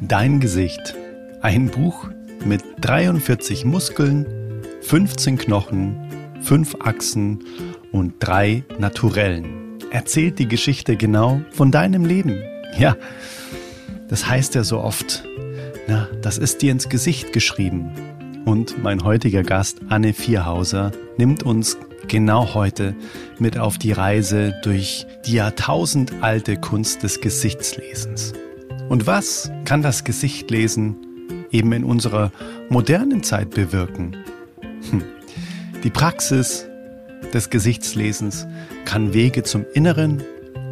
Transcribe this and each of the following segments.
Dein Gesicht. Ein Buch mit 43 Muskeln, 15 Knochen, 5 Achsen und drei Naturellen. Erzählt die Geschichte genau von deinem Leben. Ja, das heißt ja so oft. Na, das ist dir ins Gesicht geschrieben. Und mein heutiger Gast, Anne Vierhauser, nimmt uns genau heute mit auf die Reise durch die jahrtausendalte Kunst des Gesichtslesens. Und was kann das Gesichtlesen eben in unserer modernen Zeit bewirken? Hm. Die Praxis des Gesichtslesens kann Wege zum inneren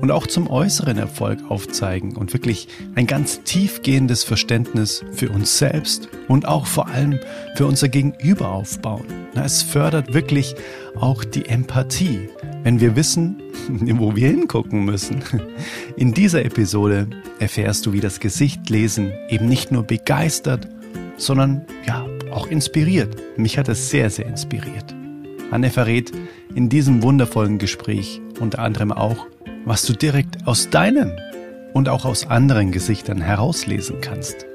und auch zum äußeren Erfolg aufzeigen und wirklich ein ganz tiefgehendes Verständnis für uns selbst und auch vor allem für unser Gegenüber aufbauen. Es fördert wirklich auch die Empathie, wenn wir wissen, wo wir hingucken müssen. In dieser Episode erfährst du, wie das Gesichtlesen eben nicht nur begeistert, sondern ja auch inspiriert. Mich hat es sehr, sehr inspiriert. Anne verrät in diesem wundervollen Gespräch unter anderem auch, was du direkt aus deinen und auch aus anderen Gesichtern herauslesen kannst.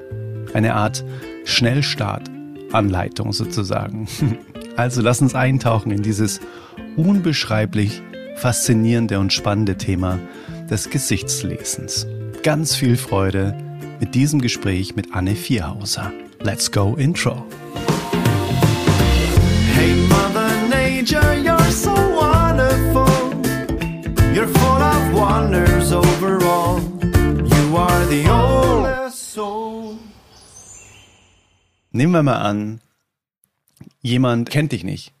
Eine Art Schnellstart-Anleitung sozusagen. Also lass uns eintauchen in dieses unbeschreiblich faszinierende und spannende Thema des Gesichtslesens. Ganz viel Freude mit diesem Gespräch mit Anne Vierhauser. Let's go Intro. Hey Mother Nature, you're so wonderful. You're full of wonders overall. You are the oldest soul. Nehmen wir mal an, jemand kennt dich nicht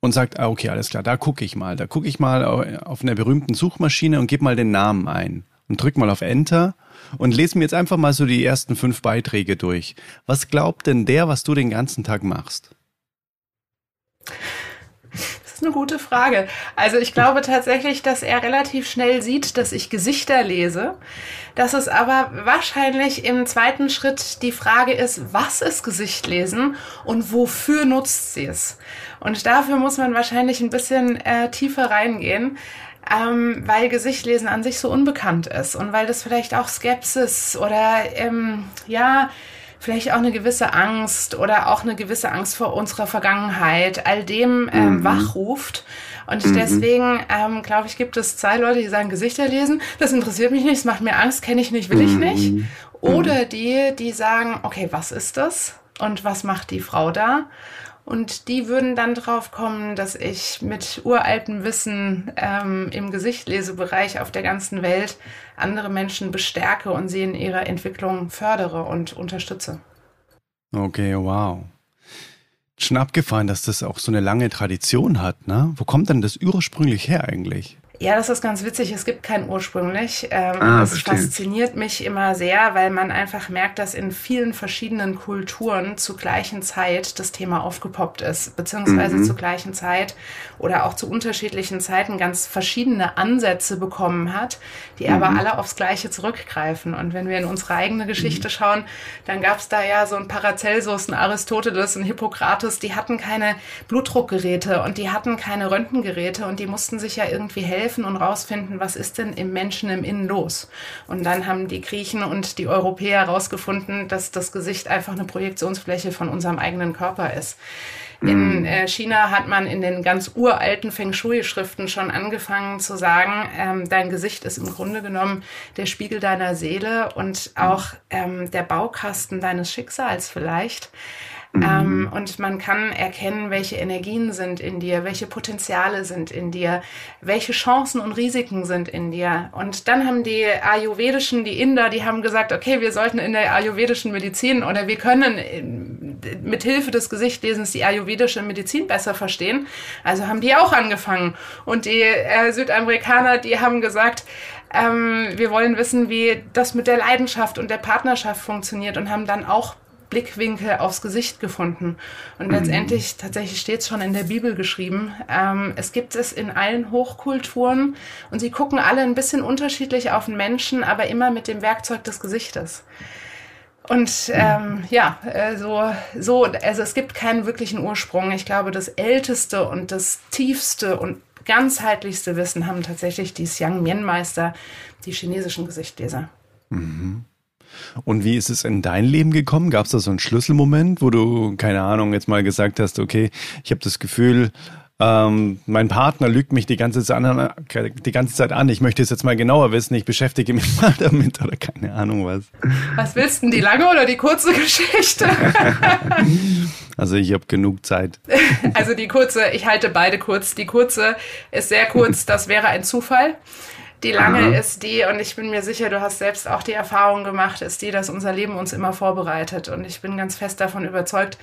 und sagt, ah, okay, alles klar, da gucke ich mal. Da gucke ich mal auf einer berühmten Suchmaschine und gebe mal den Namen ein und drück mal auf Enter und lese mir jetzt einfach mal so die ersten fünf Beiträge durch. Was glaubt denn der, was du den ganzen Tag machst? Ist eine gute Frage. Also ich glaube tatsächlich, dass er relativ schnell sieht, dass ich Gesichter lese. Dass es aber wahrscheinlich im zweiten Schritt die Frage ist, was ist Gesicht lesen und wofür nutzt sie es? Und dafür muss man wahrscheinlich ein bisschen äh, tiefer reingehen. Ähm, weil Gesichtlesen an sich so unbekannt ist und weil das vielleicht auch Skepsis oder ähm, ja vielleicht auch eine gewisse Angst oder auch eine gewisse Angst vor unserer Vergangenheit, all dem ähm, mhm. wachruft. Und mhm. deswegen, ähm, glaube ich, gibt es zwei Leute, die sagen, Gesichter lesen, das interessiert mich nicht, es macht mir Angst, kenne ich nicht, will ich mhm. nicht. Mhm. Oder die, die sagen, okay, was ist das? Und was macht die Frau da? Und die würden dann drauf kommen, dass ich mit uraltem Wissen ähm, im Gesichtlesebereich auf der ganzen Welt andere Menschen bestärke und sie in ihrer Entwicklung fördere und unterstütze. Okay, wow. Schon abgefahren, dass das auch so eine lange Tradition hat, ne? Wo kommt denn das ursprünglich her eigentlich? Ja, das ist ganz witzig. Es gibt keinen ursprünglich. Ähm, ah, das verstehe. fasziniert mich immer sehr, weil man einfach merkt, dass in vielen verschiedenen Kulturen zur gleichen Zeit das Thema aufgepoppt ist, beziehungsweise mhm. zur gleichen Zeit oder auch zu unterschiedlichen Zeiten ganz verschiedene Ansätze bekommen hat, die mhm. aber alle aufs Gleiche zurückgreifen. Und wenn wir in unsere eigene Geschichte mhm. schauen, dann gab es da ja so ein Paracelsus, ein Aristoteles, ein Hippokrates, die hatten keine Blutdruckgeräte und die hatten keine Röntgengeräte und die mussten sich ja irgendwie helfen helfen und rausfinden, was ist denn im Menschen im Innen los. Und dann haben die Griechen und die Europäer herausgefunden, dass das Gesicht einfach eine Projektionsfläche von unserem eigenen Körper ist. In mhm. äh, China hat man in den ganz uralten Feng Shui-Schriften schon angefangen zu sagen, ähm, dein Gesicht ist im Grunde genommen der Spiegel deiner Seele und auch ähm, der Baukasten deines Schicksals vielleicht. Ähm, mhm. und man kann erkennen, welche Energien sind in dir, welche Potenziale sind in dir, welche Chancen und Risiken sind in dir. Und dann haben die ayurvedischen, die Inder, die haben gesagt, okay, wir sollten in der ayurvedischen Medizin oder wir können äh, mit Hilfe des Gesichtlesens die ayurvedische Medizin besser verstehen. Also haben die auch angefangen. Und die äh, Südamerikaner, die haben gesagt, ähm, wir wollen wissen, wie das mit der Leidenschaft und der Partnerschaft funktioniert und haben dann auch Blickwinkel aufs Gesicht gefunden. Und letztendlich, tatsächlich steht es schon in der Bibel geschrieben, ähm, es gibt es in allen Hochkulturen und sie gucken alle ein bisschen unterschiedlich auf den Menschen, aber immer mit dem Werkzeug des Gesichtes. Und ähm, ja, äh, so, so, also es gibt keinen wirklichen Ursprung. Ich glaube, das älteste und das tiefste und ganzheitlichste Wissen haben tatsächlich die Xiang Mien Meister, die chinesischen Gesichtleser. Mhm. Und wie ist es in dein Leben gekommen? Gab es da so einen Schlüsselmoment, wo du, keine Ahnung, jetzt mal gesagt hast, okay, ich habe das Gefühl, ähm, mein Partner lügt mich die ganze, Zeit an, die ganze Zeit an. Ich möchte es jetzt mal genauer wissen. Ich beschäftige mich mal damit oder keine Ahnung was. Was willst du denn, die lange oder die kurze Geschichte? also ich habe genug Zeit. Also die kurze, ich halte beide kurz. Die kurze ist sehr kurz, das wäre ein Zufall. Die lange Aha. ist die, und ich bin mir sicher, du hast selbst auch die Erfahrung gemacht, ist die, dass unser Leben uns immer vorbereitet. Und ich bin ganz fest davon überzeugt,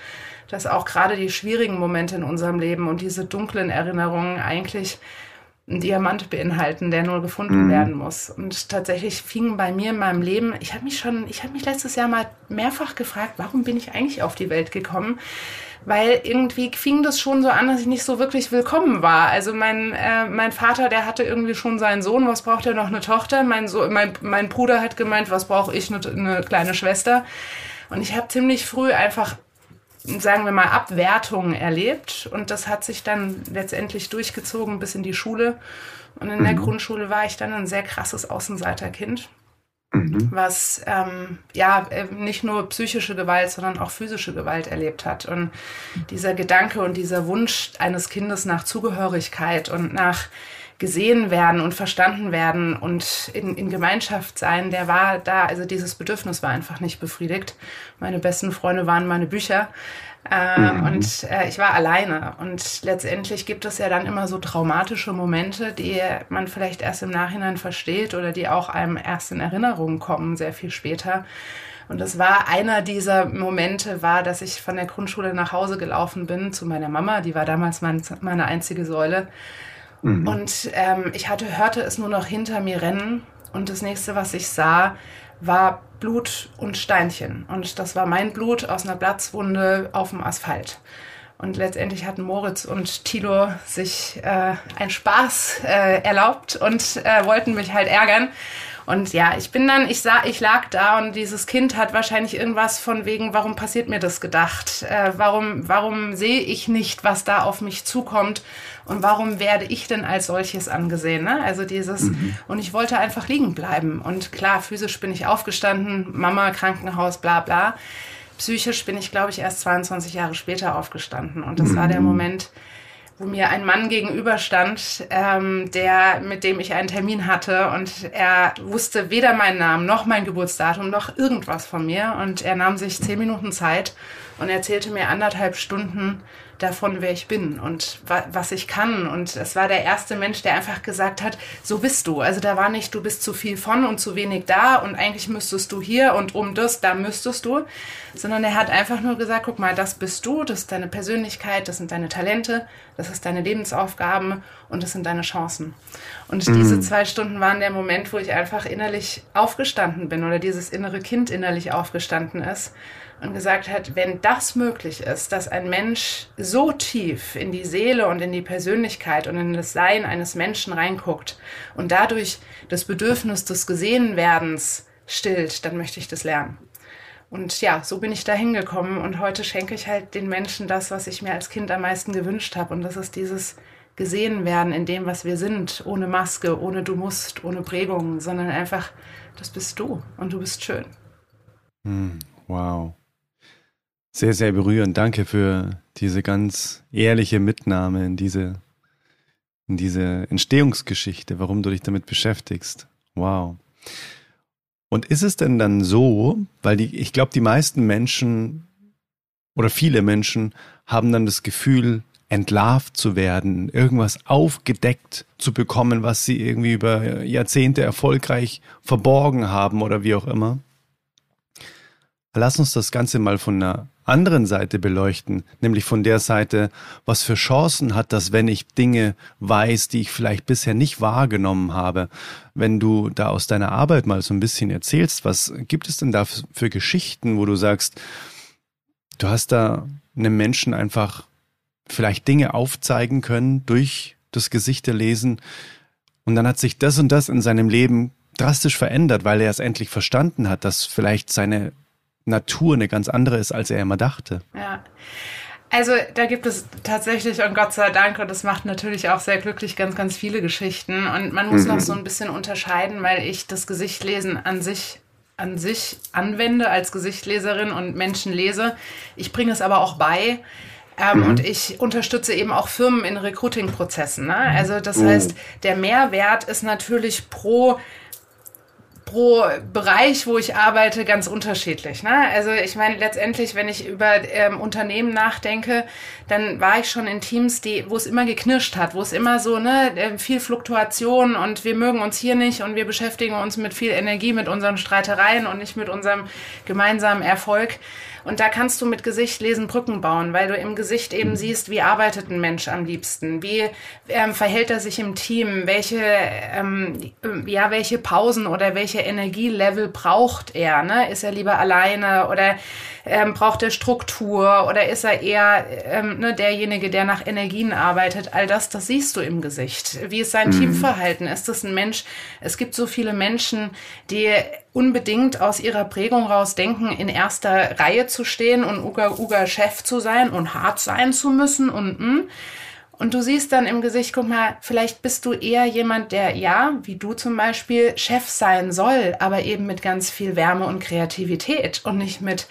dass auch gerade die schwierigen Momente in unserem Leben und diese dunklen Erinnerungen eigentlich einen Diamant beinhalten, der nur gefunden mhm. werden muss. Und tatsächlich fing bei mir in meinem Leben, ich habe mich schon, ich habe mich letztes Jahr mal mehrfach gefragt, warum bin ich eigentlich auf die Welt gekommen? Weil irgendwie fing das schon so an, dass ich nicht so wirklich willkommen war. Also mein, äh, mein Vater, der hatte irgendwie schon seinen Sohn, was braucht er noch eine Tochter? Mein, so mein, mein Bruder hat gemeint, was brauche ich, eine, eine kleine Schwester? Und ich habe ziemlich früh einfach sagen wir mal, Abwertungen erlebt. Und das hat sich dann letztendlich durchgezogen bis in die Schule. Und in mhm. der Grundschule war ich dann ein sehr krasses Außenseiterkind. Mhm. was ähm, ja äh, nicht nur psychische Gewalt, sondern auch physische Gewalt erlebt hat. Und dieser Gedanke und dieser Wunsch eines Kindes nach Zugehörigkeit und nach gesehen werden und verstanden werden und in, in Gemeinschaft sein, der war da, also dieses Bedürfnis war einfach nicht befriedigt. Meine besten Freunde waren meine Bücher. Äh, mhm. Und äh, ich war alleine. Und letztendlich gibt es ja dann immer so traumatische Momente, die man vielleicht erst im Nachhinein versteht oder die auch einem erst in Erinnerung kommen, sehr viel später. Und das war einer dieser Momente, war, dass ich von der Grundschule nach Hause gelaufen bin zu meiner Mama, die war damals mein, meine einzige Säule. Mhm. Und ähm, ich hatte, hörte es nur noch hinter mir rennen. Und das nächste, was ich sah, war Blut und Steinchen. Und das war mein Blut aus einer Platzwunde auf dem Asphalt. Und letztendlich hatten Moritz und Tilo sich äh, einen Spaß äh, erlaubt und äh, wollten mich halt ärgern. Und ja, ich bin dann, ich sah, ich lag da und dieses Kind hat wahrscheinlich irgendwas von wegen, warum passiert mir das gedacht? Äh, warum, warum sehe ich nicht, was da auf mich zukommt? Und warum werde ich denn als solches angesehen? Ne? Also dieses, mhm. und ich wollte einfach liegen bleiben. Und klar, physisch bin ich aufgestanden, Mama, Krankenhaus, bla bla. Psychisch bin ich, glaube ich, erst 22 Jahre später aufgestanden. Und das mhm. war der mhm. Moment, wo mir ein Mann gegenüberstand, ähm, der, mit dem ich einen Termin hatte und er wusste weder meinen Namen noch mein Geburtsdatum noch irgendwas von mir und er nahm sich zehn Minuten Zeit und erzählte mir anderthalb Stunden davon, wer ich bin und wa was ich kann. Und es war der erste Mensch, der einfach gesagt hat, so bist du. Also da war nicht, du bist zu viel von und zu wenig da und eigentlich müsstest du hier und um das, da müsstest du, sondern er hat einfach nur gesagt, guck mal, das bist du, das ist deine Persönlichkeit, das sind deine Talente, das ist deine Lebensaufgaben und das sind deine Chancen. Und mhm. diese zwei Stunden waren der Moment, wo ich einfach innerlich aufgestanden bin oder dieses innere Kind innerlich aufgestanden ist und gesagt hat, wenn das möglich ist, dass ein Mensch so tief in die Seele und in die Persönlichkeit und in das Sein eines Menschen reinguckt und dadurch das Bedürfnis des Gesehenwerdens stillt, dann möchte ich das lernen. Und ja, so bin ich da hingekommen und heute schenke ich halt den Menschen das, was ich mir als Kind am meisten gewünscht habe. Und das ist dieses gesehen werden in dem, was wir sind, ohne Maske, ohne du musst, ohne Prägung, sondern einfach, das bist du und du bist schön. Hm, wow. Sehr, sehr berührend. Danke für diese ganz ehrliche Mitnahme in diese, in diese Entstehungsgeschichte, warum du dich damit beschäftigst. Wow. Und ist es denn dann so, weil die, ich glaube, die meisten Menschen oder viele Menschen haben dann das Gefühl, entlarvt zu werden, irgendwas aufgedeckt zu bekommen, was sie irgendwie über Jahrzehnte erfolgreich verborgen haben oder wie auch immer. Lass uns das Ganze mal von einer anderen Seite beleuchten, nämlich von der Seite, was für Chancen hat das, wenn ich Dinge weiß, die ich vielleicht bisher nicht wahrgenommen habe. Wenn du da aus deiner Arbeit mal so ein bisschen erzählst, was gibt es denn da für Geschichten, wo du sagst, du hast da einem Menschen einfach vielleicht Dinge aufzeigen können durch das Gesicht der Lesen und dann hat sich das und das in seinem Leben drastisch verändert, weil er es endlich verstanden hat, dass vielleicht seine Natur eine ganz andere ist, als er immer dachte. Ja. Also da gibt es tatsächlich und Gott sei Dank und das macht natürlich auch sehr glücklich ganz, ganz viele Geschichten und man muss mhm. noch so ein bisschen unterscheiden, weil ich das Gesichtlesen an sich an sich anwende als Gesichtleserin und Menschen lese. Ich bringe es aber auch bei. Ähm, mhm. Und ich unterstütze eben auch Firmen in Recruiting-Prozessen. Ne? Also das oh. heißt, der Mehrwert ist natürlich pro pro Bereich, wo ich arbeite, ganz unterschiedlich. Ne? Also ich meine, letztendlich, wenn ich über ähm, Unternehmen nachdenke, dann war ich schon in Teams, die, wo es immer geknirscht hat, wo es immer so, ne, äh, viel Fluktuation und wir mögen uns hier nicht und wir beschäftigen uns mit viel Energie, mit unseren Streitereien und nicht mit unserem gemeinsamen Erfolg. Und da kannst du mit Gesicht lesen Brücken bauen, weil du im Gesicht eben mhm. siehst, wie arbeitet ein Mensch am liebsten, wie ähm, verhält er sich im Team, welche, ähm, ja, welche Pausen oder welche Energielevel braucht er, ne? Ist er lieber alleine oder ähm, braucht er Struktur oder ist er eher ähm, ne, derjenige, der nach Energien arbeitet? All das, das siehst du im Gesicht. Wie ist sein mhm. Teamverhalten? Ist das ein Mensch? Es gibt so viele Menschen, die unbedingt aus ihrer Prägung raus denken, in erster Reihe zu stehen und Uga Uga Chef zu sein und hart sein zu müssen und mh. Und du siehst dann im Gesicht, guck mal, vielleicht bist du eher jemand, der, ja, wie du zum Beispiel, Chef sein soll, aber eben mit ganz viel Wärme und Kreativität und nicht mit,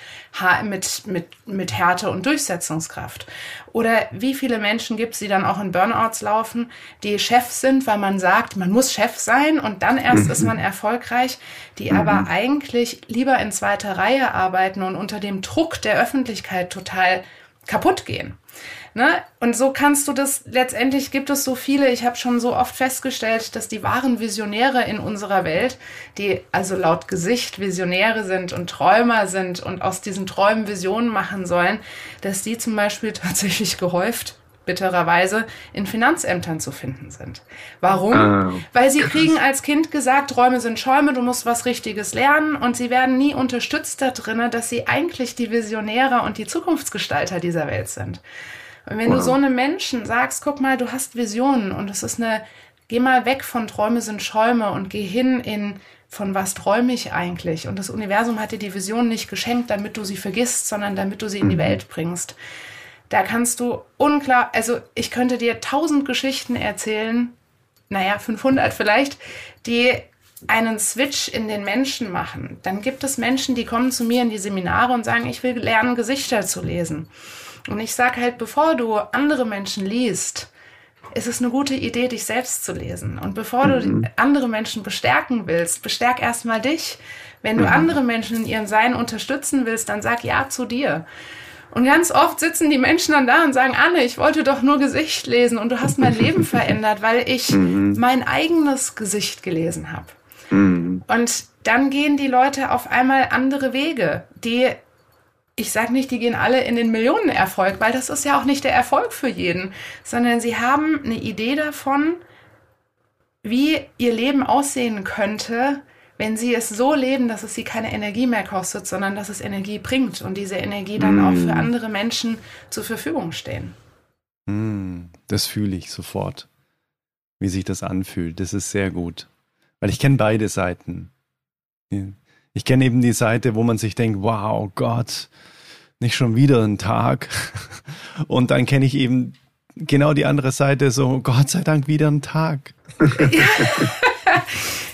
mit, mit, mit Härte und Durchsetzungskraft. Oder wie viele Menschen gibt es, die dann auch in Burnouts laufen, die Chef sind, weil man sagt, man muss Chef sein und dann erst ist man erfolgreich, die mhm. aber eigentlich lieber in zweiter Reihe arbeiten und unter dem Druck der Öffentlichkeit total kaputt gehen. Ne? Und so kannst du das, letztendlich gibt es so viele, ich habe schon so oft festgestellt, dass die wahren Visionäre in unserer Welt, die also laut Gesicht Visionäre sind und Träumer sind und aus diesen Träumen Visionen machen sollen, dass die zum Beispiel tatsächlich gehäuft bittererweise in Finanzämtern zu finden sind. Warum? Ah, Weil sie kriegen als Kind gesagt, Träume sind Schäume, du musst was Richtiges lernen und sie werden nie unterstützt da drinnen, dass sie eigentlich die Visionäre und die Zukunftsgestalter dieser Welt sind. Und wenn wow. du so einem Menschen sagst, guck mal, du hast Visionen und es ist eine, geh mal weg von Träume sind Schäume und geh hin in, von was träume ich eigentlich? Und das Universum hat dir die Vision nicht geschenkt, damit du sie vergisst, sondern damit du sie in die mhm. Welt bringst. Da kannst du unklar, also ich könnte dir tausend Geschichten erzählen, naja, 500 vielleicht, die einen Switch in den Menschen machen. Dann gibt es Menschen, die kommen zu mir in die Seminare und sagen, ich will lernen, Gesichter zu lesen. Und ich sage halt, bevor du andere Menschen liest, ist es eine gute Idee, dich selbst zu lesen. Und bevor mhm. du andere Menschen bestärken willst, bestärk erstmal dich. Wenn du mhm. andere Menschen in ihrem Sein unterstützen willst, dann sag ja zu dir. Und ganz oft sitzen die Menschen dann da und sagen, Anne, ich wollte doch nur Gesicht lesen und du hast mein Leben verändert, weil ich mhm. mein eigenes Gesicht gelesen habe. Mhm. Und dann gehen die Leute auf einmal andere Wege, die ich sage nicht, die gehen alle in den Millionenerfolg, weil das ist ja auch nicht der Erfolg für jeden, sondern sie haben eine Idee davon, wie ihr Leben aussehen könnte, wenn sie es so leben, dass es sie keine Energie mehr kostet, sondern dass es Energie bringt und diese Energie dann mm. auch für andere Menschen zur Verfügung stehen. Mm, das fühle ich sofort, wie sich das anfühlt. Das ist sehr gut, weil ich kenne beide Seiten. Ich kenne eben die Seite, wo man sich denkt, wow, Gott, nicht schon wieder ein Tag. Und dann kenne ich eben genau die andere Seite, so Gott sei Dank wieder ein Tag.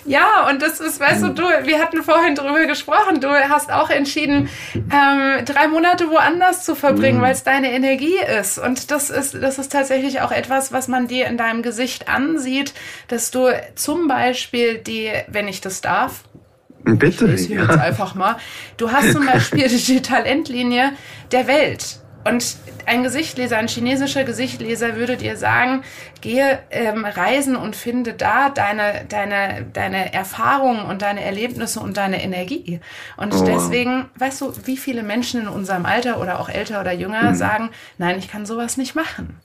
Ja, und das ist, weißt du, du, wir hatten vorhin drüber gesprochen, du hast auch entschieden, ähm, drei Monate woanders zu verbringen, mhm. weil es deine Energie ist. Und das ist, das ist tatsächlich auch etwas, was man dir in deinem Gesicht ansieht, dass du zum Beispiel die, wenn ich das darf, Bitte. Ich ja. jetzt einfach mal. Du hast zum Beispiel die Talentlinie der Welt. Und ein Gesichtleser, ein chinesischer Gesichtleser würde dir sagen, gehe ähm, reisen und finde da deine, deine, deine Erfahrungen und deine Erlebnisse und deine Energie. Und oh. deswegen, weißt du, wie viele Menschen in unserem Alter oder auch älter oder jünger mhm. sagen, nein, ich kann sowas nicht machen.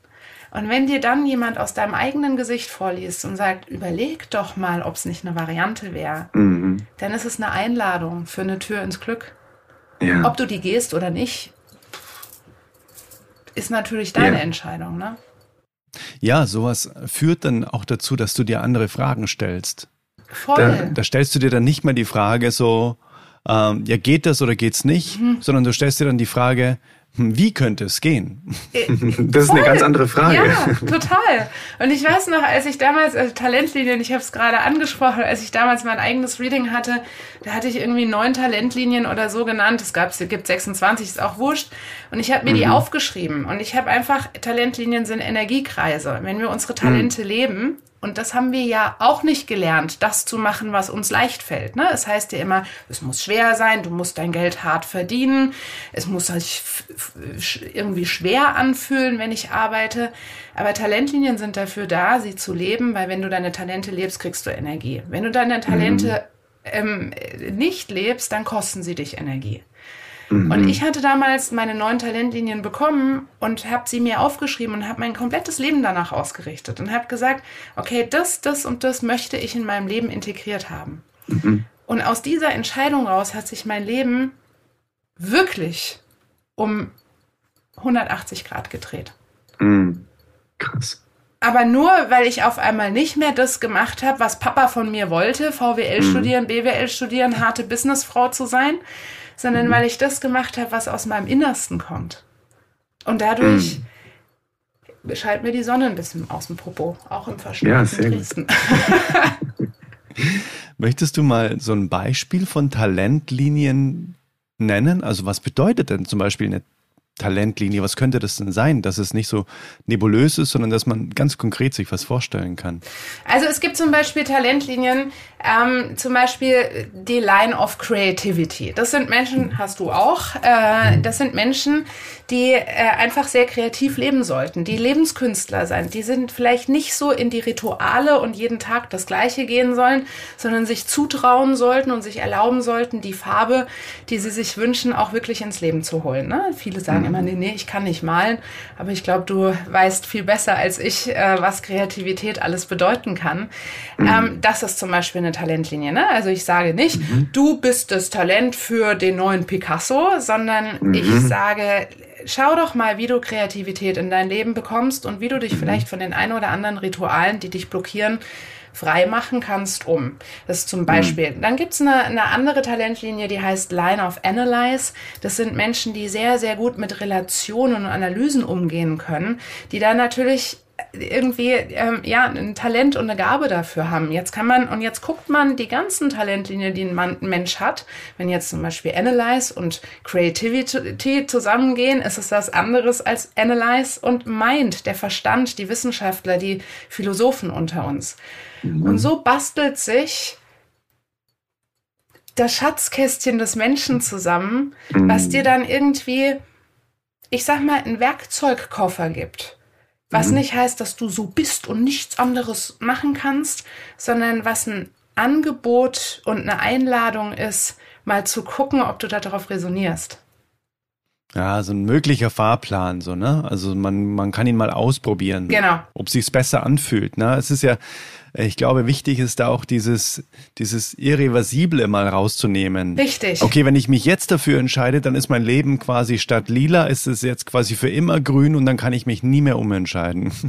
Und wenn dir dann jemand aus deinem eigenen Gesicht vorliest und sagt, überleg doch mal, ob es nicht eine Variante wäre, mhm. dann ist es eine Einladung für eine Tür ins Glück. Ja. Ob du die gehst oder nicht, ist natürlich deine ja. Entscheidung, ne? Ja, sowas führt dann auch dazu, dass du dir andere Fragen stellst. Voll. Da, da stellst du dir dann nicht mehr die Frage so, ähm, ja, geht das oder geht's nicht, mhm. sondern du stellst dir dann die Frage, wie könnte es gehen? Äh, das ist Voll. eine ganz andere Frage. Ja, total. Und ich weiß noch, als ich damals, also Talentlinien, ich habe es gerade angesprochen, als ich damals mein eigenes Reading hatte, da hatte ich irgendwie neun Talentlinien oder so genannt. Es gab, es gibt 26, ist auch wurscht. Und ich habe mir mhm. die aufgeschrieben. Und ich habe einfach, Talentlinien sind Energiekreise. Wenn wir unsere Talente mhm. leben, und das haben wir ja auch nicht gelernt, das zu machen, was uns leicht fällt. Ne? Es heißt ja immer, es muss schwer sein, du musst dein Geld hart verdienen, es muss sich irgendwie schwer anfühlen, wenn ich arbeite. Aber Talentlinien sind dafür da, sie zu leben, weil wenn du deine Talente lebst, kriegst du Energie. Wenn du deine Talente mhm. ähm, nicht lebst, dann kosten sie dich Energie. Mhm. Und ich hatte damals meine neuen Talentlinien bekommen und habe sie mir aufgeschrieben und habe mein komplettes Leben danach ausgerichtet und habe gesagt, okay, das, das und das möchte ich in meinem Leben integriert haben. Mhm. Und aus dieser Entscheidung raus hat sich mein Leben wirklich um 180 Grad gedreht. Mhm. Krass. Aber nur, weil ich auf einmal nicht mehr das gemacht habe, was Papa von mir wollte, VWL mhm. studieren, BWL studieren, harte Businessfrau zu sein, sondern mhm. weil ich das gemacht habe, was aus meinem Innersten kommt. Und dadurch mhm. scheint mir die Sonne ein bisschen aus dem Popo, auch im verschneiten ja, Dresden. Möchtest du mal so ein Beispiel von Talentlinien nennen? Also was bedeutet denn zum Beispiel eine Talentlinie? Was könnte das denn sein, dass es nicht so nebulös ist, sondern dass man ganz konkret sich was vorstellen kann? Also es gibt zum Beispiel Talentlinien, ähm, zum Beispiel die Line of Creativity. Das sind Menschen, hast du auch, äh, das sind Menschen, die äh, einfach sehr kreativ leben sollten, die Lebenskünstler sind. Die sind vielleicht nicht so in die Rituale und jeden Tag das Gleiche gehen sollen, sondern sich zutrauen sollten und sich erlauben sollten, die Farbe, die sie sich wünschen, auch wirklich ins Leben zu holen. Ne? Viele sagen mhm. immer, nee, nee, ich kann nicht malen, aber ich glaube, du weißt viel besser als ich, äh, was Kreativität alles bedeuten kann. Mhm. Ähm, das ist zum Beispiel eine Talentlinie. Ne? Also ich sage nicht, mhm. du bist das Talent für den neuen Picasso, sondern mhm. ich sage, schau doch mal, wie du Kreativität in dein Leben bekommst und wie du dich mhm. vielleicht von den ein oder anderen Ritualen, die dich blockieren, frei machen kannst, um. Das ist zum mhm. Beispiel. Mhm. Dann gibt's eine, eine andere Talentlinie, die heißt Line of Analyze. Das sind Menschen, die sehr, sehr gut mit Relationen und Analysen umgehen können, die da natürlich irgendwie ähm, ja ein Talent und eine Gabe dafür haben. Jetzt kann man und jetzt guckt man die ganzen Talentlinien, die ein, Mensch hat. Wenn jetzt zum Beispiel Analyze und Creativity zusammengehen, ist es das anderes als Analyze und Mind, der Verstand, die Wissenschaftler, die Philosophen unter uns. Mhm. Und so bastelt sich das Schatzkästchen des Menschen zusammen, mhm. was dir dann irgendwie, ich sag mal, einen Werkzeugkoffer gibt was mhm. nicht heißt, dass du so bist und nichts anderes machen kannst, sondern was ein Angebot und eine Einladung ist, mal zu gucken, ob du darauf resonierst. Ja, so ein möglicher Fahrplan, so, ne? Also man, man kann ihn mal ausprobieren. Genau. Ob sich's besser anfühlt, ne? Es ist ja, ich glaube, wichtig ist da auch dieses, dieses Irreversible mal rauszunehmen. Richtig. Okay, wenn ich mich jetzt dafür entscheide, dann ist mein Leben quasi statt lila, ist es jetzt quasi für immer grün und dann kann ich mich nie mehr umentscheiden.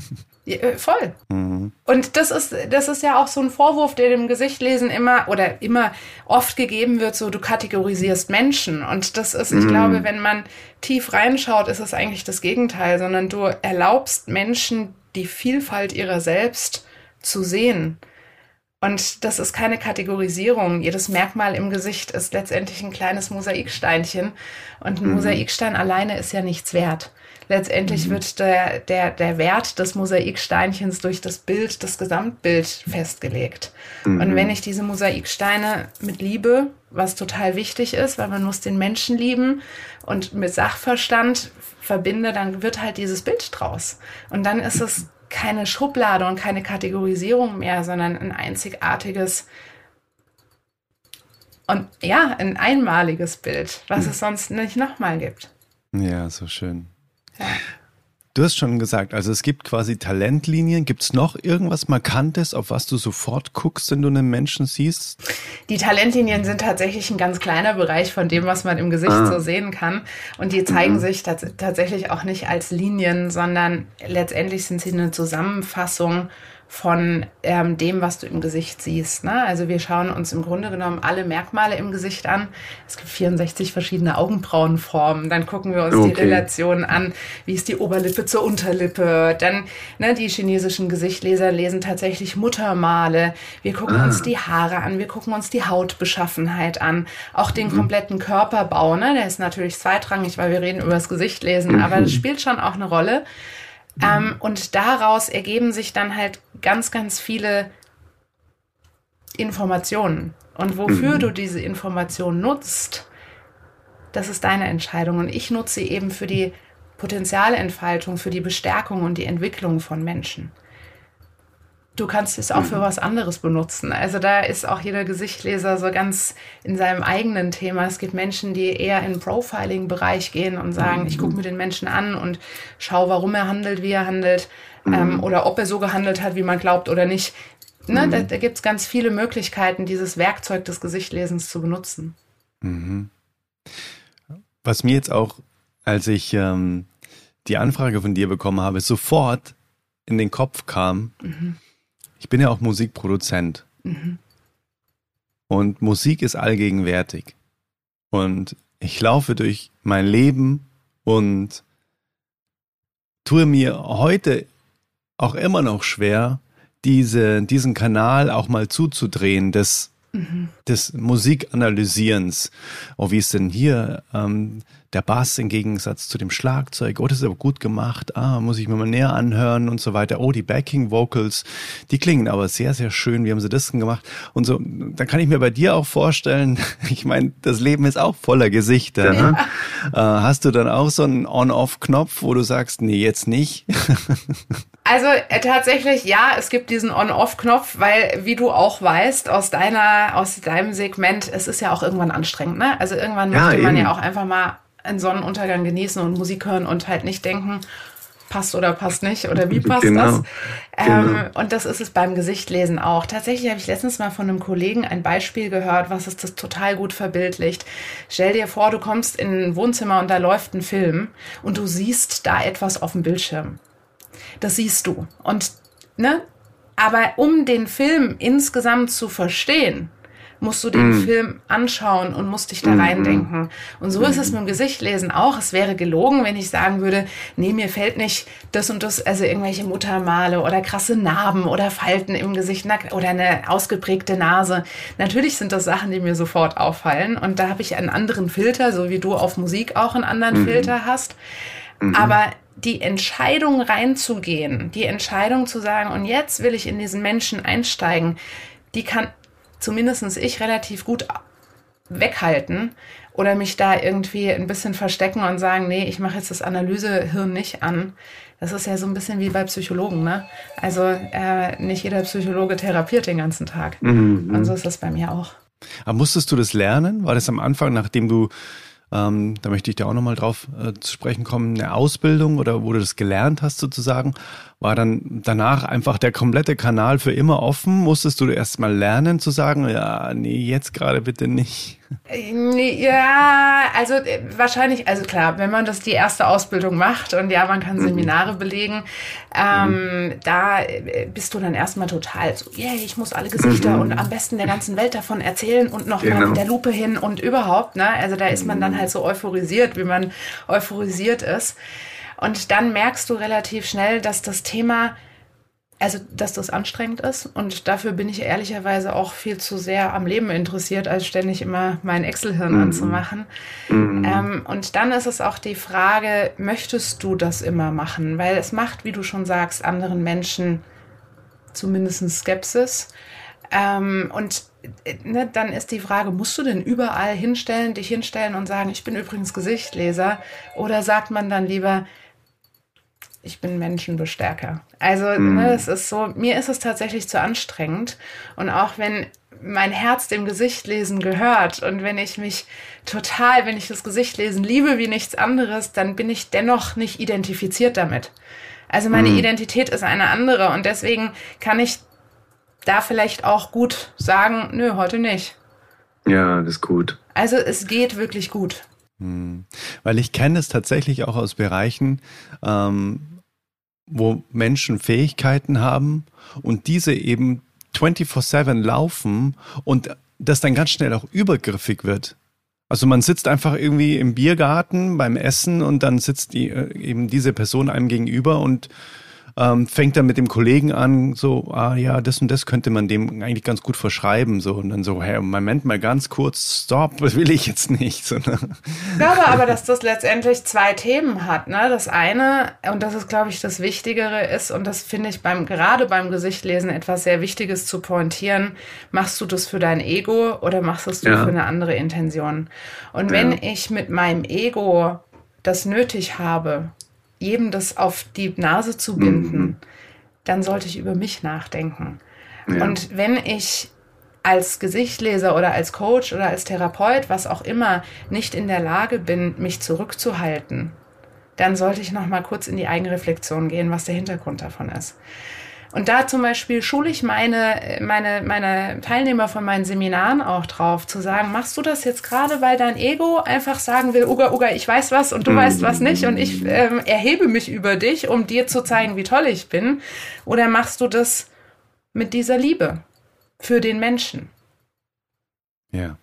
Ja, äh, voll. Mhm. Und das ist, das ist ja auch so ein Vorwurf, der dem Gesichtlesen immer oder immer oft gegeben wird, so du kategorisierst Menschen. Und das ist, ich mhm. glaube, wenn man tief reinschaut, ist es eigentlich das Gegenteil, sondern du erlaubst Menschen die Vielfalt ihrer selbst zu sehen. Und das ist keine Kategorisierung. Jedes Merkmal im Gesicht ist letztendlich ein kleines Mosaiksteinchen. Und ein mhm. Mosaikstein alleine ist ja nichts wert. Letztendlich mhm. wird der, der, der Wert des Mosaiksteinchens durch das Bild, das Gesamtbild festgelegt. Mhm. Und wenn ich diese Mosaiksteine mit Liebe, was total wichtig ist, weil man muss den Menschen lieben und mit Sachverstand verbinde, dann wird halt dieses Bild draus. Und dann ist es keine Schublade und keine Kategorisierung mehr, sondern ein einzigartiges und ja, ein einmaliges Bild, was es sonst nicht nochmal gibt. Ja, so schön. Ja. Du hast schon gesagt, also es gibt quasi Talentlinien. Gibt es noch irgendwas Markantes, auf was du sofort guckst, wenn du einen Menschen siehst? Die Talentlinien sind tatsächlich ein ganz kleiner Bereich von dem, was man im Gesicht ah. so sehen kann. Und die zeigen mhm. sich tatsächlich auch nicht als Linien, sondern letztendlich sind sie eine Zusammenfassung von ähm, dem, was du im Gesicht siehst. Ne? Also wir schauen uns im Grunde genommen alle Merkmale im Gesicht an. Es gibt 64 verschiedene Augenbrauenformen. Dann gucken wir uns okay. die Relation an. Wie ist die Oberlippe zur Unterlippe? Dann ne, die chinesischen Gesichtleser lesen tatsächlich Muttermale. Wir gucken ah. uns die Haare an. Wir gucken uns die Hautbeschaffenheit an. Auch den mhm. kompletten Körperbau. Ne? Der ist natürlich zweitrangig, weil wir reden über das Gesicht lesen. Mhm. Aber das spielt schon auch eine Rolle. Ähm, und daraus ergeben sich dann halt ganz, ganz viele Informationen. Und wofür mhm. du diese Informationen nutzt, das ist deine Entscheidung. Und ich nutze sie eben für die Potenzialentfaltung, für die Bestärkung und die Entwicklung von Menschen du kannst es auch für mhm. was anderes benutzen. Also da ist auch jeder Gesichtleser so ganz in seinem eigenen Thema. Es gibt Menschen, die eher in den Profiling-Bereich gehen und sagen, ich gucke mhm. mir den Menschen an und schaue, warum er handelt, wie er handelt ähm, mhm. oder ob er so gehandelt hat, wie man glaubt oder nicht. Ne? Da, da gibt es ganz viele Möglichkeiten, dieses Werkzeug des Gesichtlesens zu benutzen. Mhm. Was mir jetzt auch, als ich ähm, die Anfrage von dir bekommen habe, sofort in den Kopf kam, mhm ich bin ja auch Musikproduzent. Mhm. Und Musik ist allgegenwärtig. Und ich laufe durch mein Leben und tue mir heute auch immer noch schwer, diese, diesen Kanal auch mal zuzudrehen, des, mhm. des Musikanalysierens. Oh, wie ist denn hier? Ähm, der Bass im Gegensatz zu dem Schlagzeug, oh, das ist aber gut gemacht, ah, muss ich mir mal näher anhören und so weiter. Oh, die Backing Vocals, die klingen aber sehr, sehr schön, wie haben sie das denn gemacht? Und so, dann kann ich mir bei dir auch vorstellen, ich meine, das Leben ist auch voller Gesichter. Ne? Ja. Ne? Äh, hast du dann auch so einen On-Off-Knopf, wo du sagst, nee, jetzt nicht? Also äh, tatsächlich ja, es gibt diesen On-Off-Knopf, weil wie du auch weißt aus deiner aus deinem Segment, es ist ja auch irgendwann anstrengend, ne? Also irgendwann ja, möchte man eben. ja auch einfach mal einen Sonnenuntergang genießen und Musik hören und halt nicht denken, passt oder passt nicht oder wie passt genau, das. Ähm, genau. Und das ist es beim Gesichtlesen auch. Tatsächlich habe ich letztens mal von einem Kollegen ein Beispiel gehört, was es das total gut verbildlicht. Stell dir vor, du kommst in ein Wohnzimmer und da läuft ein Film und du siehst da etwas auf dem Bildschirm. Das siehst du. Und, ne? Aber um den Film insgesamt zu verstehen, musst du den mm. Film anschauen und musst dich da mm. reindenken. Und so mm. ist es mit dem Gesichtlesen auch. Es wäre gelogen, wenn ich sagen würde, nee, mir fällt nicht das und das, also irgendwelche Muttermale oder krasse Narben oder Falten im Gesicht oder eine ausgeprägte Nase. Natürlich sind das Sachen, die mir sofort auffallen. Und da habe ich einen anderen Filter, so wie du auf Musik auch einen anderen mhm. Filter hast. Mhm. Aber die Entscheidung reinzugehen, die Entscheidung zu sagen, und jetzt will ich in diesen Menschen einsteigen, die kann zumindest ich relativ gut weghalten oder mich da irgendwie ein bisschen verstecken und sagen, nee, ich mache jetzt das Analysehirn nicht an. Das ist ja so ein bisschen wie bei Psychologen, ne? Also äh, nicht jeder Psychologe therapiert den ganzen Tag. Mhm. Und so ist das bei mir auch. Aber musstest du das lernen? War das am Anfang, nachdem du ähm, da möchte ich dir auch nochmal drauf äh, zu sprechen kommen, eine Ausbildung oder wo du das gelernt hast sozusagen, war dann danach einfach der komplette Kanal für immer offen? Musstest du erst mal lernen zu sagen, ja, nee, jetzt gerade bitte nicht? Ja, also äh, wahrscheinlich, also klar, wenn man das die erste Ausbildung macht und ja, man kann mhm. Seminare belegen, ähm, mhm. da äh, bist du dann erstmal total so, yeah, ich muss alle Gesichter mhm. und am besten der ganzen Welt davon erzählen und noch genau. mal mit der Lupe hin und überhaupt, ne? Also da ist man dann mhm. halt so euphorisiert, wie man euphorisiert ist. Und dann merkst du relativ schnell, dass das Thema also, dass das anstrengend ist und dafür bin ich ehrlicherweise auch viel zu sehr am Leben interessiert, als ständig immer mein Excel-Hirn mhm. anzumachen. Mhm. Ähm, und dann ist es auch die Frage, möchtest du das immer machen? Weil es macht, wie du schon sagst, anderen Menschen zumindest Skepsis. Ähm, und äh, ne, dann ist die Frage, musst du denn überall hinstellen, dich hinstellen und sagen, ich bin übrigens Gesichtleser? Oder sagt man dann lieber, ich bin Menschenbestärker. Also mm. ne, es ist so, mir ist es tatsächlich zu anstrengend. Und auch wenn mein Herz dem Gesicht lesen gehört und wenn ich mich total, wenn ich das Gesicht lesen liebe wie nichts anderes, dann bin ich dennoch nicht identifiziert damit. Also meine mm. Identität ist eine andere und deswegen kann ich da vielleicht auch gut sagen, nö, heute nicht. Ja, das ist gut. Also es geht wirklich gut. Hm. Weil ich kenne es tatsächlich auch aus Bereichen, ähm, wo Menschen Fähigkeiten haben und diese eben 24/7 laufen und das dann ganz schnell auch übergriffig wird. Also man sitzt einfach irgendwie im Biergarten beim Essen und dann sitzt die, äh, eben diese Person einem gegenüber und ähm, fängt dann mit dem Kollegen an, so, ah ja, das und das könnte man dem eigentlich ganz gut verschreiben, so und dann so, hey, Moment mal ganz kurz, stopp, das will ich jetzt nicht. So, ne? Ich glaube aber, dass das letztendlich zwei Themen hat. Ne? Das eine, und das ist, glaube ich, das Wichtigere ist, und das finde ich beim, gerade beim Gesichtlesen etwas sehr Wichtiges zu pointieren, machst du das für dein Ego oder machst du es ja. für eine andere Intention? Und wenn ja. ich mit meinem Ego das nötig habe, jedem das auf die Nase zu binden, mhm. dann sollte ich über mich nachdenken. Ja. Und wenn ich als Gesichtleser oder als Coach oder als Therapeut, was auch immer, nicht in der Lage bin, mich zurückzuhalten, dann sollte ich noch mal kurz in die Eigenreflexion gehen, was der Hintergrund davon ist. Und da zum Beispiel schule ich meine, meine, meine Teilnehmer von meinen Seminaren auch drauf, zu sagen, machst du das jetzt gerade, weil dein Ego einfach sagen will, Uga, Uga, ich weiß was und du mhm. weißt was nicht und ich ähm, erhebe mich über dich, um dir zu zeigen, wie toll ich bin? Oder machst du das mit dieser Liebe für den Menschen? Ja.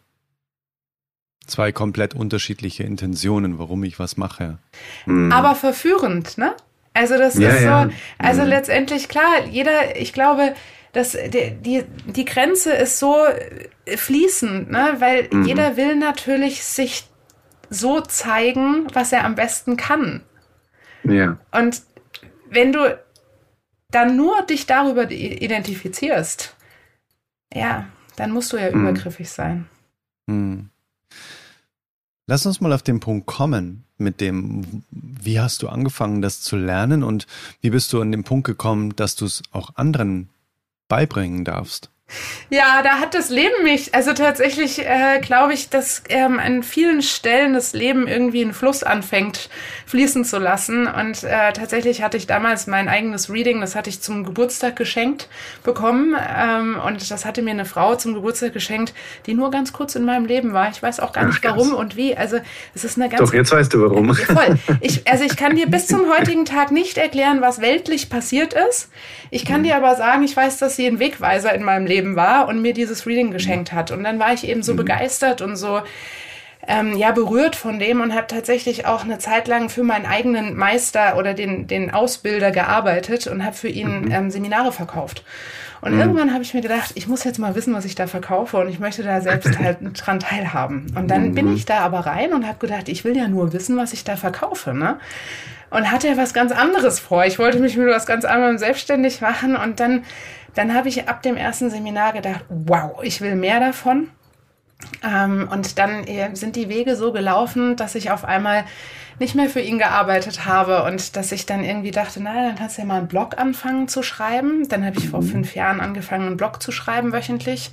Zwei komplett unterschiedliche Intentionen, warum ich was mache. Aber verführend, ne? Also das ja, ist so, ja. also mhm. letztendlich klar, jeder, ich glaube, dass die, die, die Grenze ist so fließend, ne? weil mhm. jeder will natürlich sich so zeigen, was er am besten kann. Ja. Und wenn du dann nur dich darüber identifizierst, ja, dann musst du ja mhm. übergriffig sein. Mhm. Lass uns mal auf den Punkt kommen mit dem, wie hast du angefangen, das zu lernen und wie bist du an den Punkt gekommen, dass du es auch anderen beibringen darfst? Ja, da hat das Leben mich, also tatsächlich äh, glaube ich, dass ähm, an vielen Stellen das Leben irgendwie einen Fluss anfängt fließen zu lassen. Und äh, tatsächlich hatte ich damals mein eigenes Reading, das hatte ich zum Geburtstag geschenkt bekommen. Ähm, und das hatte mir eine Frau zum Geburtstag geschenkt, die nur ganz kurz in meinem Leben war. Ich weiß auch gar nicht Ach, warum und wie. Also es ist eine ganz. Doch, jetzt weißt du warum. Voll. Ich, also ich kann dir bis zum heutigen Tag nicht erklären, was weltlich passiert ist. Ich kann mhm. dir aber sagen, ich weiß, dass sie ein Wegweiser in meinem Leben Leben war und mir dieses Reading geschenkt hat. Und dann war ich eben so mhm. begeistert und so ähm, ja berührt von dem und habe tatsächlich auch eine Zeit lang für meinen eigenen Meister oder den, den Ausbilder gearbeitet und habe für ihn mhm. ähm, Seminare verkauft. Und mhm. irgendwann habe ich mir gedacht, ich muss jetzt mal wissen, was ich da verkaufe und ich möchte da selbst halt dran teilhaben. Und dann mhm. bin ich da aber rein und habe gedacht, ich will ja nur wissen, was ich da verkaufe. Ne? Und hatte ja was ganz anderes vor. Ich wollte mich mit was ganz anderem selbstständig machen und dann dann habe ich ab dem ersten Seminar gedacht, wow, ich will mehr davon. Ähm, und dann äh, sind die Wege so gelaufen, dass ich auf einmal nicht mehr für ihn gearbeitet habe und dass ich dann irgendwie dachte, na, dann kannst du ja mal einen Blog anfangen zu schreiben. Dann habe ich vor mhm. fünf Jahren angefangen, einen Blog zu schreiben wöchentlich.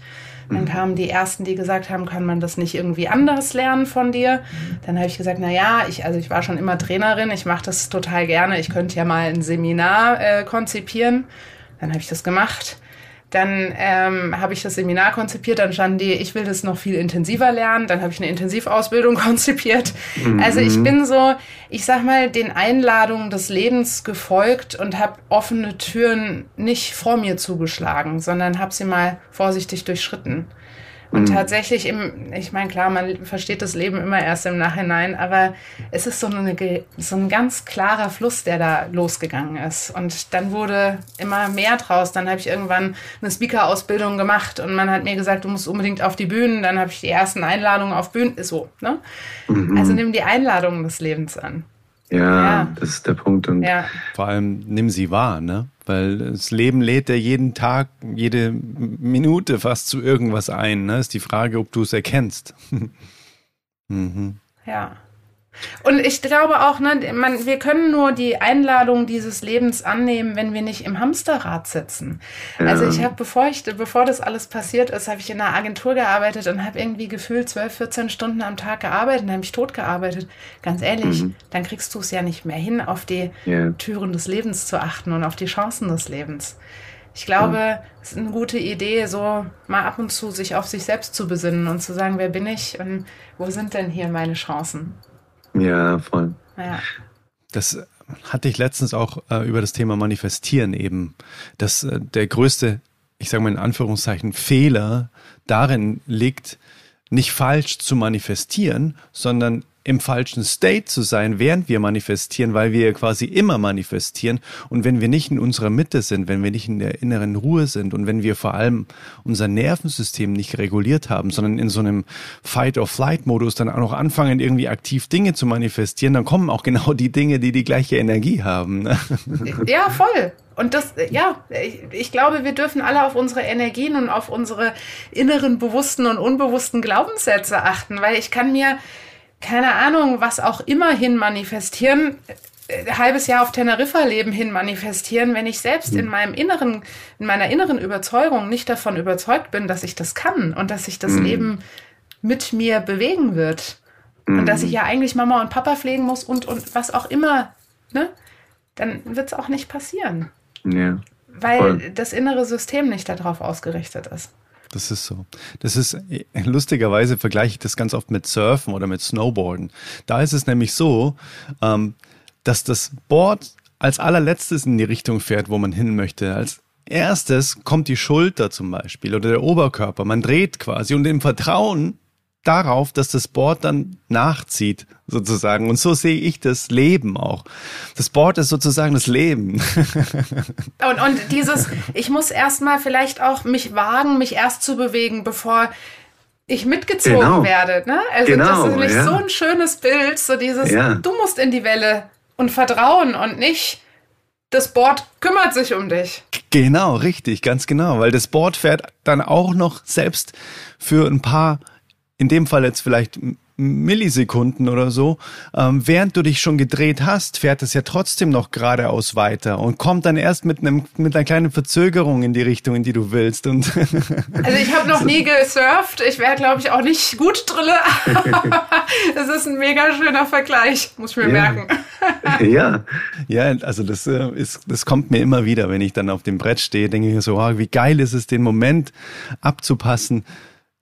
Dann mhm. kamen die ersten, die gesagt haben, kann man das nicht irgendwie anders lernen von dir? Dann habe ich gesagt, na ja, ich also ich war schon immer Trainerin, ich mache das total gerne. Ich könnte ja mal ein Seminar äh, konzipieren. Dann habe ich das gemacht. Dann ähm, habe ich das Seminar konzipiert, dann standen die, ich will das noch viel intensiver lernen. Dann habe ich eine Intensivausbildung konzipiert. Mhm. Also ich bin so, ich sag mal, den Einladungen des Lebens gefolgt und habe offene Türen nicht vor mir zugeschlagen, sondern habe sie mal vorsichtig durchschritten. Und mhm. tatsächlich, im, ich meine, klar, man versteht das Leben immer erst im Nachhinein, aber es ist so, eine, so ein ganz klarer Fluss, der da losgegangen ist. Und dann wurde immer mehr draus. Dann habe ich irgendwann eine Speaker-Ausbildung gemacht und man hat mir gesagt, du musst unbedingt auf die Bühnen. Dann habe ich die ersten Einladungen auf Bühnen. So, ne? Mhm. Also nimm die Einladungen des Lebens an. Ja, ja, das ist der Punkt. Und ja. Vor allem nimm sie wahr, ne? Weil das Leben lädt ja jeden Tag, jede Minute fast zu irgendwas ein. Ne? Ist die Frage, ob du es erkennst. mhm. Ja. Und ich glaube auch, ne, man, wir können nur die Einladung dieses Lebens annehmen, wenn wir nicht im Hamsterrad sitzen. Ja. Also ich habe, bevor ich, bevor das alles passiert ist, habe ich in einer Agentur gearbeitet und habe irgendwie gefühlt 12, 14 Stunden am Tag gearbeitet und habe mich tot gearbeitet. Ganz ehrlich, mhm. dann kriegst du es ja nicht mehr hin, auf die ja. Türen des Lebens zu achten und auf die Chancen des Lebens. Ich glaube, es ist eine gute Idee, so mal ab und zu sich auf sich selbst zu besinnen und zu sagen, wer bin ich und wo sind denn hier meine Chancen? Ja, voll. Ja. Das hatte ich letztens auch äh, über das Thema Manifestieren eben, dass äh, der größte, ich sage mal in Anführungszeichen, Fehler darin liegt, nicht falsch zu manifestieren, sondern im falschen State zu sein, während wir manifestieren, weil wir quasi immer manifestieren. Und wenn wir nicht in unserer Mitte sind, wenn wir nicht in der inneren Ruhe sind und wenn wir vor allem unser Nervensystem nicht reguliert haben, sondern in so einem Fight-or-Flight-Modus dann auch noch anfangen, irgendwie aktiv Dinge zu manifestieren, dann kommen auch genau die Dinge, die die gleiche Energie haben. Ne? Ja, voll. Und das, ja, ich, ich, glaube, wir dürfen alle auf unsere Energien und auf unsere inneren bewussten und unbewussten Glaubenssätze achten, weil ich kann mir keine Ahnung, was auch immer hin manifestieren, ein äh, halbes Jahr auf Teneriffa leben hin manifestieren, wenn ich selbst in hm. meinem inneren, in meiner inneren Überzeugung nicht davon überzeugt bin, dass ich das kann und dass sich das mhm. Leben mit mir bewegen wird. Mhm. Und dass ich hm. ja eigentlich Mama und Papa pflegen muss und, und was auch immer, ne? Dann wird es auch nicht passieren. Ja. Weil Voll. das innere System nicht darauf ausgerichtet ist. Das ist so. Das ist lustigerweise vergleiche ich das ganz oft mit Surfen oder mit Snowboarden. Da ist es nämlich so, ähm, dass das Board als allerletztes in die Richtung fährt, wo man hin möchte. Als erstes kommt die Schulter zum Beispiel oder der Oberkörper. Man dreht quasi und im Vertrauen darauf, dass das Board dann nachzieht, sozusagen. Und so sehe ich das Leben auch. Das Board ist sozusagen das Leben. und, und dieses, ich muss erstmal vielleicht auch mich wagen, mich erst zu bewegen, bevor ich mitgezogen genau. werde. Ne? Also genau, das ist nämlich ja. so ein schönes Bild, so dieses, ja. du musst in die Welle und vertrauen und nicht das Board kümmert sich um dich. Genau, richtig, ganz genau, weil das Board fährt dann auch noch selbst für ein paar in dem Fall jetzt vielleicht Millisekunden oder so, ähm, während du dich schon gedreht hast, fährt es ja trotzdem noch geradeaus weiter und kommt dann erst mit einem mit einer kleinen Verzögerung in die Richtung, in die du willst. Und also ich habe noch nie gesurft, ich wäre glaube ich auch nicht gut drille. das ist ein mega schöner Vergleich, muss ich mir ja. merken. ja, ja, also das äh, ist, das kommt mir immer wieder, wenn ich dann auf dem Brett stehe, denke ich mir so, oh, wie geil ist es, den Moment abzupassen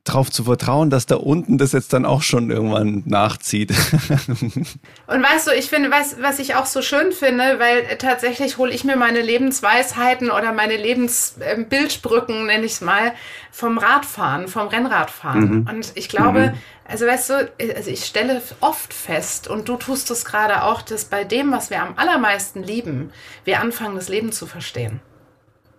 drauf zu vertrauen, dass da unten das jetzt dann auch schon irgendwann nachzieht. Und weißt du, ich finde, was, was ich auch so schön finde, weil tatsächlich hole ich mir meine Lebensweisheiten oder meine Lebensbildbrücken, nenne ich es mal, vom Radfahren, vom Rennradfahren. Mhm. Und ich glaube, mhm. also weißt du, also ich stelle oft fest, und du tust es gerade auch, dass bei dem, was wir am allermeisten lieben, wir anfangen, das Leben zu verstehen.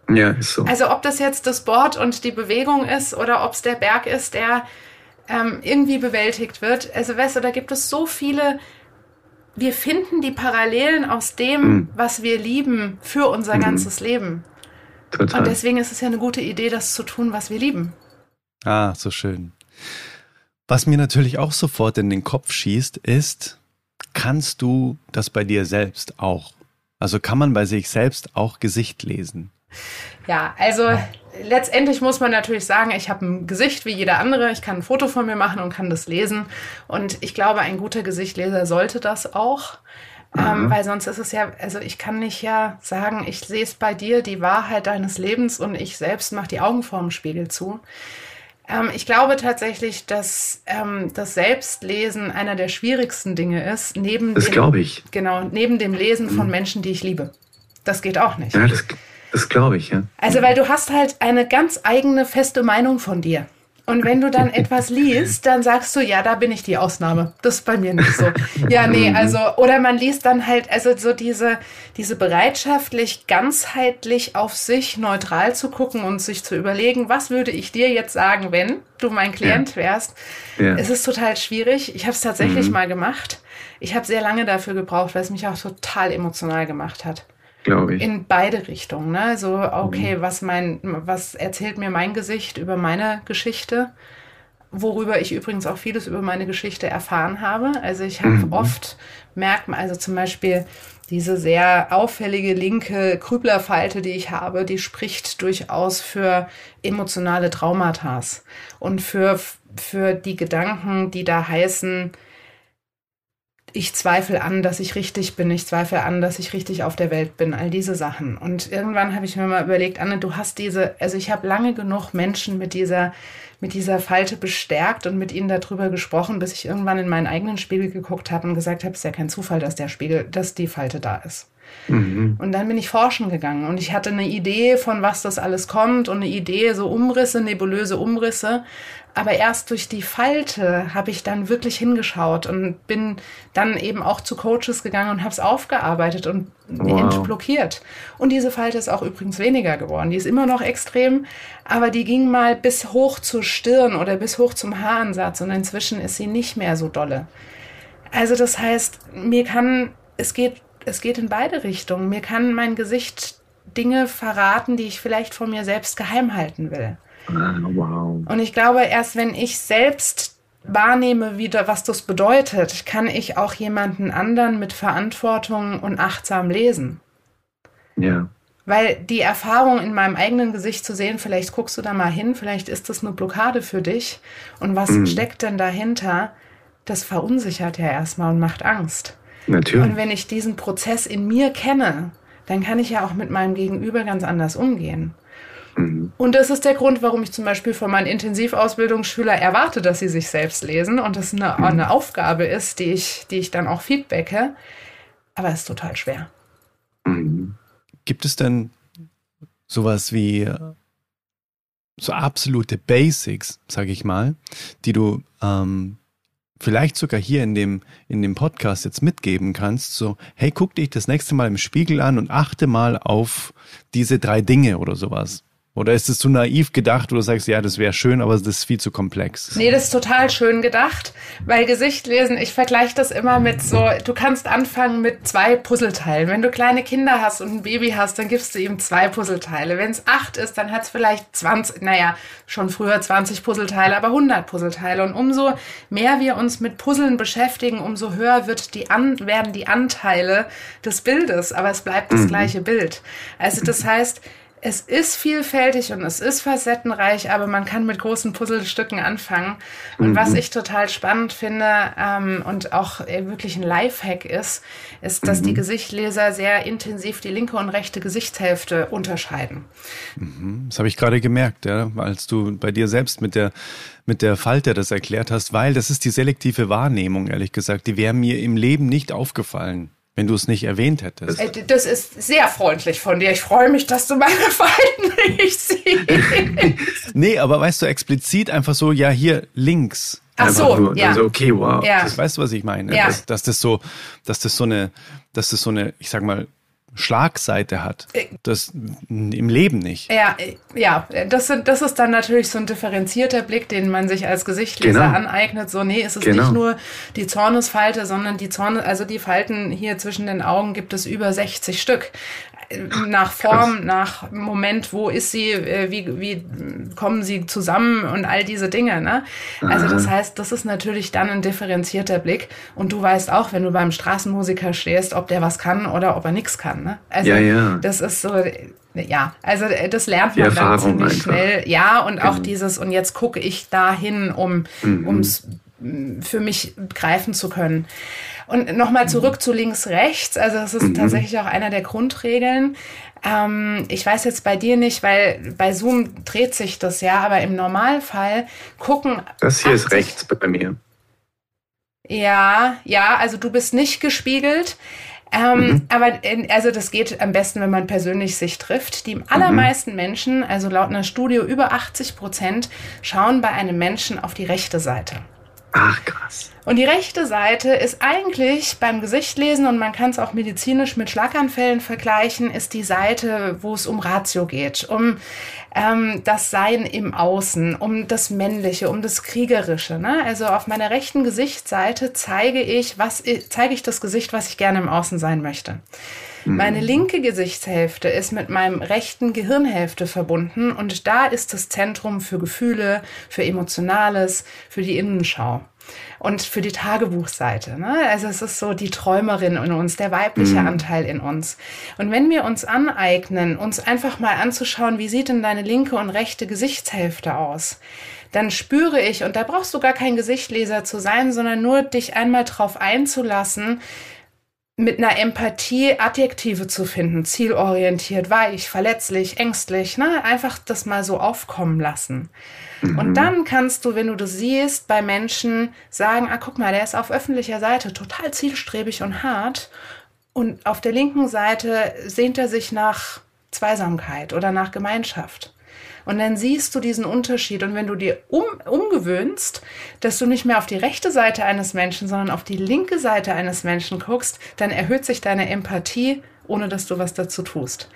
Ja, ist so. Also ob das jetzt das Board und die Bewegung ist oder ob es der Berg ist, der ähm, irgendwie bewältigt wird. Also weißt du, da gibt es so viele, wir finden die Parallelen aus dem, mhm. was wir lieben, für unser mhm. ganzes Leben. Total. Und deswegen ist es ja eine gute Idee, das zu tun, was wir lieben. Ah, so schön. Was mir natürlich auch sofort in den Kopf schießt, ist, kannst du das bei dir selbst auch? Also kann man bei sich selbst auch Gesicht lesen? Ja, also letztendlich muss man natürlich sagen, ich habe ein Gesicht wie jeder andere. Ich kann ein Foto von mir machen und kann das lesen. Und ich glaube, ein guter Gesichtleser sollte das auch. Ähm, mhm. weil sonst ist es ja, also ich kann nicht ja sagen, ich sehe es bei dir, die Wahrheit deines Lebens und ich selbst mache die Augen vorm Spiegel zu. Ähm, ich glaube tatsächlich, dass ähm, das Selbstlesen einer der schwierigsten Dinge ist, neben das glaube ich. Genau, neben dem Lesen von mhm. Menschen, die ich liebe. Das geht auch nicht. Ja, das, das glaube ich, ja. Also, weil du hast halt eine ganz eigene feste Meinung von dir. Und wenn du dann etwas liest, dann sagst du, ja, da bin ich die Ausnahme. Das ist bei mir nicht so. Ja, nee, also, oder man liest dann halt, also so diese, diese bereitschaftlich, ganzheitlich auf sich neutral zu gucken und sich zu überlegen, was würde ich dir jetzt sagen, wenn du mein Klient wärst. Ja. Es ist total schwierig. Ich habe es tatsächlich mhm. mal gemacht. Ich habe sehr lange dafür gebraucht, weil es mich auch total emotional gemacht hat glaube ich. In beide Richtungen. Ne? So, okay, mhm. was mein, was erzählt mir mein Gesicht über meine Geschichte? Worüber ich übrigens auch vieles über meine Geschichte erfahren habe. Also ich habe mhm. oft merkt man, also zum Beispiel diese sehr auffällige linke Krüblerfalte, die ich habe, die spricht durchaus für emotionale Traumata und für, für die Gedanken, die da heißen, ich zweifle an, dass ich richtig bin, ich zweifle an, dass ich richtig auf der Welt bin, all diese Sachen. Und irgendwann habe ich mir mal überlegt, Anne, du hast diese, also ich habe lange genug Menschen mit dieser mit dieser Falte bestärkt und mit ihnen darüber gesprochen, bis ich irgendwann in meinen eigenen Spiegel geguckt habe und gesagt habe, es ist ja kein Zufall, dass der Spiegel, dass die Falte da ist. Mhm. Und dann bin ich forschen gegangen und ich hatte eine Idee von was das alles kommt und eine Idee, so Umrisse, nebulöse Umrisse. Aber erst durch die Falte habe ich dann wirklich hingeschaut und bin dann eben auch zu Coaches gegangen und habe es aufgearbeitet und wow. entblockiert. Und diese Falte ist auch übrigens weniger geworden. Die ist immer noch extrem, aber die ging mal bis hoch zur Stirn oder bis hoch zum Haaransatz und inzwischen ist sie nicht mehr so dolle. Also das heißt, mir kann, es geht, es geht in beide Richtungen. Mir kann mein Gesicht Dinge verraten, die ich vielleicht vor mir selbst geheim halten will. Ah, wow. Und ich glaube, erst wenn ich selbst wahrnehme, wie da, was das bedeutet, kann ich auch jemanden anderen mit Verantwortung und achtsam lesen. Ja. Weil die Erfahrung in meinem eigenen Gesicht zu sehen, vielleicht guckst du da mal hin, vielleicht ist das eine Blockade für dich. Und was mhm. steckt denn dahinter? Das verunsichert ja erstmal und macht Angst. Natürlich. Und wenn ich diesen Prozess in mir kenne, dann kann ich ja auch mit meinem Gegenüber ganz anders umgehen. Mhm. Und das ist der Grund, warum ich zum Beispiel von meinen Intensivausbildungsschülern erwarte, dass sie sich selbst lesen und das eine, mhm. eine Aufgabe ist, die ich, die ich dann auch feedbacke. Aber es ist total schwer. Mhm. Gibt es denn sowas wie äh, so absolute Basics, sage ich mal, die du ähm, vielleicht sogar hier in dem, in dem Podcast jetzt mitgeben kannst, so, hey, guck dich das nächste Mal im Spiegel an und achte mal auf diese drei Dinge oder sowas. Oder ist es zu naiv gedacht, wo du sagst, ja, das wäre schön, aber das ist viel zu komplex? Nee, das ist total schön gedacht, weil Gesicht lesen, ich vergleiche das immer mit so, du kannst anfangen mit zwei Puzzleteilen. Wenn du kleine Kinder hast und ein Baby hast, dann gibst du ihm zwei Puzzleteile. Wenn es acht ist, dann hat es vielleicht 20, naja, schon früher 20 Puzzleteile, aber 100 Puzzleteile. Und umso mehr wir uns mit Puzzeln beschäftigen, umso höher wird die an, werden die Anteile des Bildes, aber es bleibt das mhm. gleiche Bild. Also das heißt, es ist vielfältig und es ist facettenreich, aber man kann mit großen Puzzlestücken anfangen. Und mhm. was ich total spannend finde ähm, und auch wirklich ein Lifehack ist, ist, dass mhm. die Gesichtleser sehr intensiv die linke und rechte Gesichtshälfte unterscheiden. Mhm. Das habe ich gerade gemerkt, ja, als du bei dir selbst mit der mit der Falte das erklärt hast, weil das ist die selektive Wahrnehmung, ehrlich gesagt. Die wäre mir im Leben nicht aufgefallen wenn du es nicht erwähnt hättest. Äh, das ist sehr freundlich von dir. Ich freue mich, dass du meine Falten nicht siehst. nee, aber weißt du, explizit einfach so, ja, hier links. Ach so, nur, ja. Also okay, wow. Ja. Das, weißt du, was ich meine? Ja. Dass, dass, das so, dass das so eine, dass das so eine, ich sag mal, Schlagseite hat. Äh, das im Leben nicht. Ja, äh, ja, das, das ist dann natürlich so ein differenzierter Blick, den man sich als Gesichtleser genau. aneignet. So, nee, ist es genau. nicht nur die Zornesfalte, sondern die Zorn, also die Falten hier zwischen den Augen gibt es über 60 Stück nach Form, nach Moment, wo ist sie, äh, wie, wie kommen sie zusammen und all diese Dinge. Ne? Also das heißt, das ist natürlich dann ein differenzierter Blick und du weißt auch, wenn du beim Straßenmusiker stehst, ob der was kann oder ob er nichts kann. Ne? Also ja, ja. das ist so, ja, also das lernt man dann ziemlich einfach. schnell. Ja, und auch genau. dieses, und jetzt gucke ich dahin, um mhm. es für mich greifen zu können. Und nochmal zurück zu links, rechts. Also das ist mhm. tatsächlich auch einer der Grundregeln. Ähm, ich weiß jetzt bei dir nicht, weil bei Zoom dreht sich das ja, aber im Normalfall gucken. Das hier 80, ist rechts bei mir. Ja, ja, also du bist nicht gespiegelt. Ähm, mhm. Aber in, also das geht am besten, wenn man persönlich sich trifft. Die allermeisten mhm. Menschen, also laut einer Studie über 80 Prozent, schauen bei einem Menschen auf die rechte Seite. Ach, krass. Und die rechte Seite ist eigentlich beim Gesichtlesen und man kann es auch medizinisch mit Schlaganfällen vergleichen, ist die Seite, wo es um Ratio geht, um ähm, das Sein im Außen, um das Männliche, um das Kriegerische. Ne? Also auf meiner rechten Gesichtsseite zeige ich, was zeige ich das Gesicht, was ich gerne im Außen sein möchte. Meine mhm. linke Gesichtshälfte ist mit meinem rechten Gehirnhälfte verbunden und da ist das Zentrum für Gefühle, für Emotionales, für die Innenschau. Und für die Tagebuchseite. Ne? Also es ist so die Träumerin in uns, der weibliche mhm. Anteil in uns. Und wenn wir uns aneignen, uns einfach mal anzuschauen, wie sieht denn deine linke und rechte Gesichtshälfte aus, dann spüre ich, und da brauchst du gar kein Gesichtleser zu sein, sondern nur dich einmal drauf einzulassen, mit einer Empathie Adjektive zu finden, zielorientiert, weich, verletzlich, ängstlich, ne? einfach das mal so aufkommen lassen. Mhm. Und dann kannst du, wenn du das siehst, bei Menschen sagen, ah, guck mal, der ist auf öffentlicher Seite total zielstrebig und hart und auf der linken Seite sehnt er sich nach Zweisamkeit oder nach Gemeinschaft. Und dann siehst du diesen Unterschied. Und wenn du dir um, umgewöhnst, dass du nicht mehr auf die rechte Seite eines Menschen, sondern auf die linke Seite eines Menschen guckst, dann erhöht sich deine Empathie, ohne dass du was dazu tust.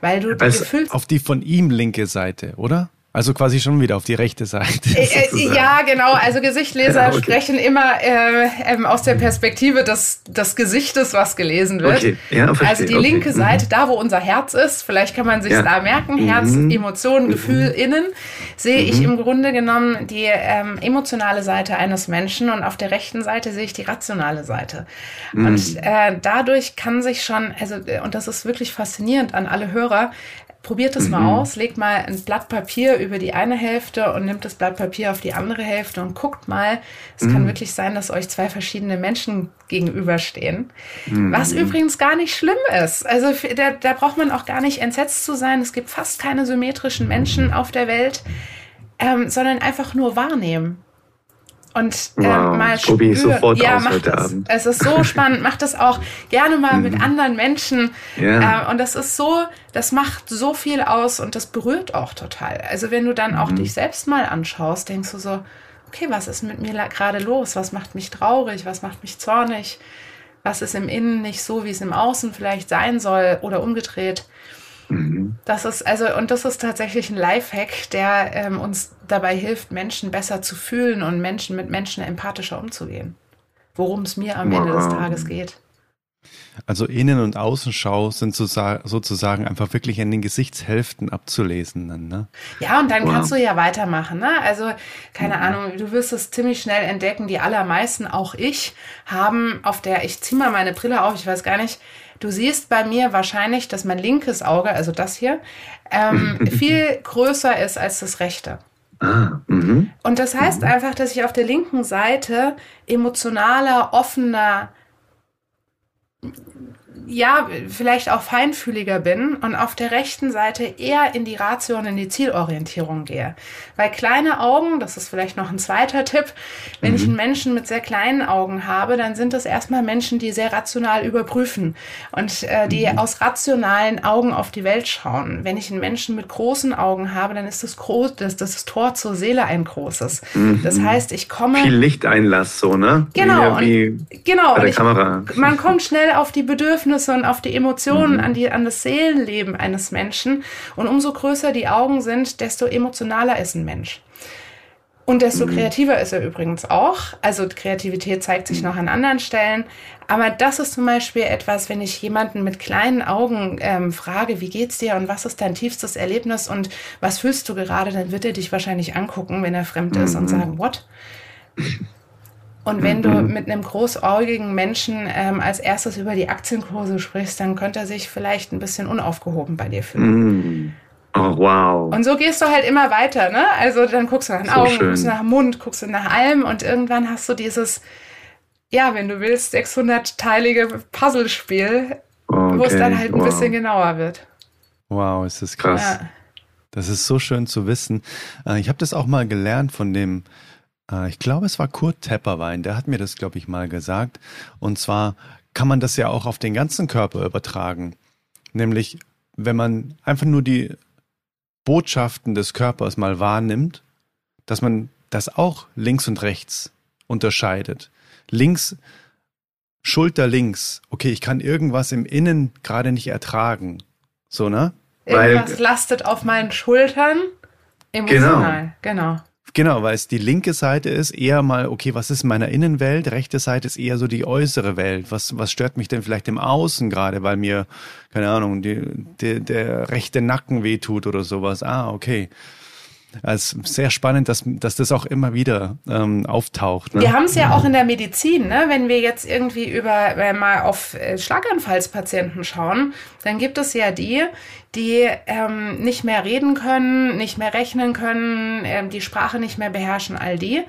Weil du also auf die von ihm linke Seite, oder? Also quasi schon wieder auf die rechte Seite. Äh, äh ja, genau. Also Gesichtleser ja, okay. sprechen immer äh, ähm, aus der Perspektive des, des Gesichtes, was gelesen wird. Okay. Ja, verstehe. Also die okay. linke Seite, mhm. da wo unser Herz ist, vielleicht kann man sich ja. da merken, Herz, mhm. Emotionen, mhm. Gefühl innen, sehe mhm. ich im Grunde genommen die ähm, emotionale Seite eines Menschen und auf der rechten Seite sehe ich die rationale Seite. Mhm. Und äh, dadurch kann sich schon, also, äh, und das ist wirklich faszinierend an alle Hörer, probiert es mhm. mal aus, legt mal ein Blatt Papier über die eine Hälfte und nimmt das Blatt Papier auf die andere Hälfte und guckt mal. Es mhm. kann wirklich sein, dass euch zwei verschiedene Menschen gegenüberstehen. Mhm. Was übrigens gar nicht schlimm ist. Also da, da braucht man auch gar nicht entsetzt zu sein. Es gibt fast keine symmetrischen Menschen auf der Welt, ähm, sondern einfach nur wahrnehmen und äh, wow, mal spür, sofort ja, mach das. Abend. Es ist so spannend. Mach das auch gerne mal mit mhm. anderen Menschen. Ja. Äh, und das ist so, das macht so viel aus und das berührt auch total. Also wenn du dann auch mhm. dich selbst mal anschaust, denkst du so, okay, was ist mit mir gerade los? Was macht mich traurig? Was macht mich zornig? Was ist im Innen nicht so, wie es im Außen vielleicht sein soll oder umgedreht? Mhm. Das ist also, und das ist tatsächlich ein Lifehack, der ähm, uns dabei hilft, Menschen besser zu fühlen und Menschen mit Menschen empathischer umzugehen. Worum es mir am wow. Ende des Tages geht. Also Innen- und Außenschau sind sozusagen einfach wirklich in den Gesichtshälften abzulesen dann, ne? Ja, und dann wow. kannst du ja weitermachen, ne? Also, keine mhm. Ahnung, du wirst es ziemlich schnell entdecken. Die allermeisten, auch ich, haben auf der, ich zieh mal meine Brille auf, ich weiß gar nicht, Du siehst bei mir wahrscheinlich, dass mein linkes Auge, also das hier, ähm, viel größer ist als das rechte. Ah, mhm. Und das heißt mhm. einfach, dass ich auf der linken Seite emotionaler, offener, ja, vielleicht auch feinfühliger bin und auf der rechten Seite eher in die Ratio und in die Zielorientierung gehe. Weil kleine Augen, das ist vielleicht noch ein zweiter Tipp, wenn mhm. ich einen Menschen mit sehr kleinen Augen habe, dann sind das erstmal Menschen, die sehr rational überprüfen und äh, die mhm. aus rationalen Augen auf die Welt schauen. Wenn ich einen Menschen mit großen Augen habe, dann ist das, groß, das, das Tor zur Seele ein großes. Mhm. Das heißt, ich komme... Viel Lichteinlass so, ne? Genau. Wie, und, genau. Bei der ich, Kamera. Man kommt schnell auf die Bedürfnisse Bedürfnisse und auf die Emotionen, mhm. an, die, an das Seelenleben eines Menschen. Und umso größer die Augen sind, desto emotionaler ist ein Mensch. Und desto mhm. kreativer ist er übrigens auch. Also Kreativität zeigt sich mhm. noch an anderen Stellen. Aber das ist zum Beispiel etwas, wenn ich jemanden mit kleinen Augen ähm, frage, wie geht's dir und was ist dein tiefstes Erlebnis und was fühlst du gerade, dann wird er dich wahrscheinlich angucken, wenn er fremd ist und mhm. sagen, what? Und wenn du mhm. mit einem großäugigen Menschen ähm, als erstes über die Aktienkurse sprichst, dann könnte er sich vielleicht ein bisschen unaufgehoben bei dir fühlen. Mm. Oh, wow. Und so gehst du halt immer weiter, ne? Also dann guckst du nach den so Augen, schön. guckst du nach dem Mund, guckst du nach allem und irgendwann hast du dieses, ja, wenn du willst, 600-teilige Puzzlespiel, okay. wo es dann halt ein wow. bisschen genauer wird. Wow, ist das krass. Ja. Das ist so schön zu wissen. Äh, ich habe das auch mal gelernt von dem ich glaube, es war Kurt Tepperwein, der hat mir das, glaube ich, mal gesagt. Und zwar kann man das ja auch auf den ganzen Körper übertragen. Nämlich, wenn man einfach nur die Botschaften des Körpers mal wahrnimmt, dass man das auch links und rechts unterscheidet. Links, Schulter links. Okay, ich kann irgendwas im Innen gerade nicht ertragen. So, ne? Irgendwas Weil, lastet auf meinen Schultern. Emotional, genau. genau. Genau, weil es die linke Seite ist eher mal, okay, was ist in meiner Innenwelt? Rechte Seite ist eher so die äußere Welt. Was, was stört mich denn vielleicht im Außen gerade, weil mir, keine Ahnung, die, die, der rechte Nacken wehtut oder sowas. Ah, okay. Es ist sehr spannend, dass, dass das auch immer wieder ähm, auftaucht. Ne? Wir haben es ja auch in der Medizin, ne? wenn wir jetzt irgendwie über äh, mal auf äh, Schlaganfallspatienten schauen, dann gibt es ja die, die ähm, nicht mehr reden können, nicht mehr rechnen können, ähm, die Sprache nicht mehr beherrschen, all die,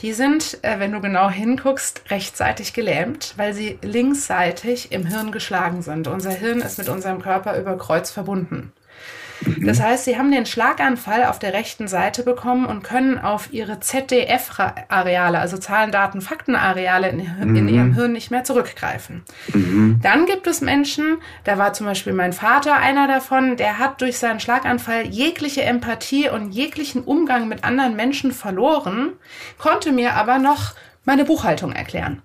die sind, äh, wenn du genau hinguckst, rechtsseitig gelähmt, weil sie linksseitig im Hirn geschlagen sind. Unser Hirn ist mit unserem Körper über Kreuz verbunden. Das heißt, sie haben den Schlaganfall auf der rechten Seite bekommen und können auf ihre ZDF-Areale, also Zahlen, Daten, Fakten-Areale in, in, ihrem mhm. Hirn nicht mehr zurückgreifen. Mhm. Dann gibt es Menschen, da war zum Beispiel mein Vater einer davon, der hat durch seinen Schlaganfall jegliche Empathie und jeglichen Umgang mit anderen Menschen verloren, konnte mir aber noch meine Buchhaltung erklären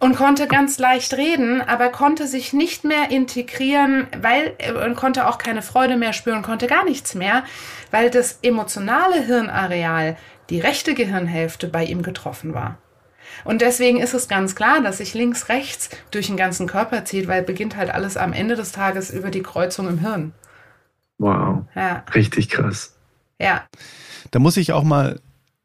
und konnte ganz leicht reden, aber konnte sich nicht mehr integrieren, weil und konnte auch keine Freude mehr spüren, konnte gar nichts mehr, weil das emotionale Hirnareal, die rechte Gehirnhälfte bei ihm getroffen war. Und deswegen ist es ganz klar, dass sich links, rechts durch den ganzen Körper zieht, weil beginnt halt alles am Ende des Tages über die Kreuzung im Hirn. Wow. Ja. Richtig krass. Ja. Da muss ich auch mal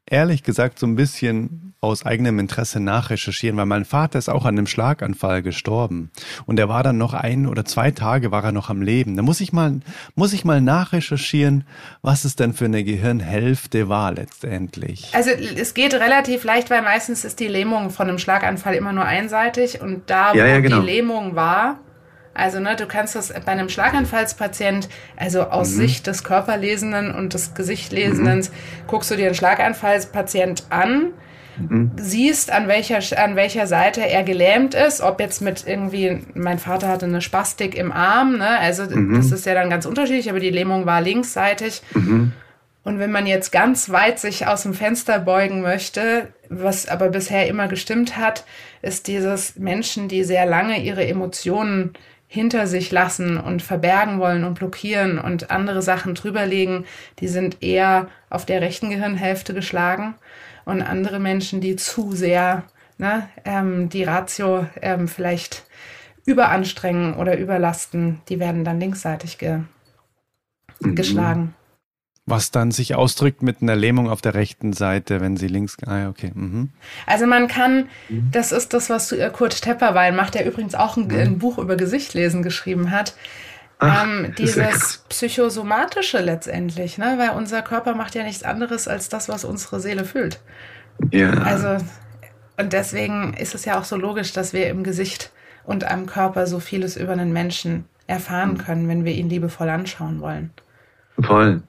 ehrlich gesagt so ein bisschen aus eigenem Interesse nachrecherchieren, weil mein Vater ist auch an einem Schlaganfall gestorben und er war dann noch ein oder zwei Tage war er noch am Leben. Da muss ich mal muss ich mal nachrecherchieren, was es denn für eine Gehirnhälfte war letztendlich. Also es geht relativ leicht, weil meistens ist die Lähmung von einem Schlaganfall immer nur einseitig und da wo ja, ja, genau. die Lähmung war, also, ne, du kannst das bei einem Schlaganfallspatient, also aus mhm. Sicht des Körperlesenden und des Gesichtlesenden, mhm. guckst du dir einen Schlaganfallspatient an, mhm. siehst, an welcher, an welcher Seite er gelähmt ist, ob jetzt mit irgendwie, mein Vater hatte eine Spastik im Arm, ne, also mhm. das ist ja dann ganz unterschiedlich, aber die Lähmung war linksseitig. Mhm. Und wenn man jetzt ganz weit sich aus dem Fenster beugen möchte, was aber bisher immer gestimmt hat, ist dieses Menschen, die sehr lange ihre Emotionen hinter sich lassen und verbergen wollen und blockieren und andere Sachen drüberlegen, die sind eher auf der rechten Gehirnhälfte geschlagen. Und andere Menschen, die zu sehr ne, ähm, die Ratio ähm, vielleicht überanstrengen oder überlasten, die werden dann linksseitig ge mhm. geschlagen. Was dann sich ausdrückt mit einer Lähmung auf der rechten Seite, wenn sie links. Ah, okay. Mhm. Also man kann, das ist das, was äh, Kurt Tepperwein macht, der übrigens auch ein, mhm. ein Buch über Gesichtlesen geschrieben hat. Ach, ähm, dieses psychosomatische letztendlich, ne? weil unser Körper macht ja nichts anderes als das, was unsere Seele fühlt. Ja. Also, und deswegen ist es ja auch so logisch, dass wir im Gesicht und am Körper so vieles über einen Menschen erfahren mhm. können, wenn wir ihn liebevoll anschauen wollen. Voll.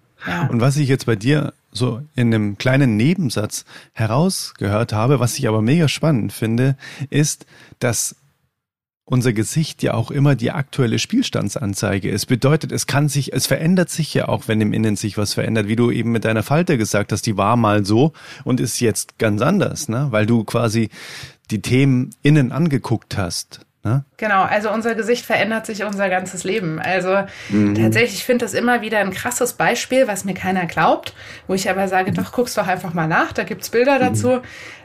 Und was ich jetzt bei dir so in einem kleinen Nebensatz herausgehört habe, was ich aber mega spannend finde, ist, dass unser Gesicht ja auch immer die aktuelle Spielstandsanzeige ist. Bedeutet, es kann sich, es verändert sich ja auch, wenn im Innen sich was verändert, wie du eben mit deiner Falte gesagt hast, die war mal so und ist jetzt ganz anders, ne? Weil du quasi die Themen innen angeguckt hast. Ne? Genau, also unser Gesicht verändert sich unser ganzes Leben. Also mhm. tatsächlich, ich finde das immer wieder ein krasses Beispiel, was mir keiner glaubt, wo ich aber sage, doch, guck's doch einfach mal nach, da gibt's Bilder mhm. dazu.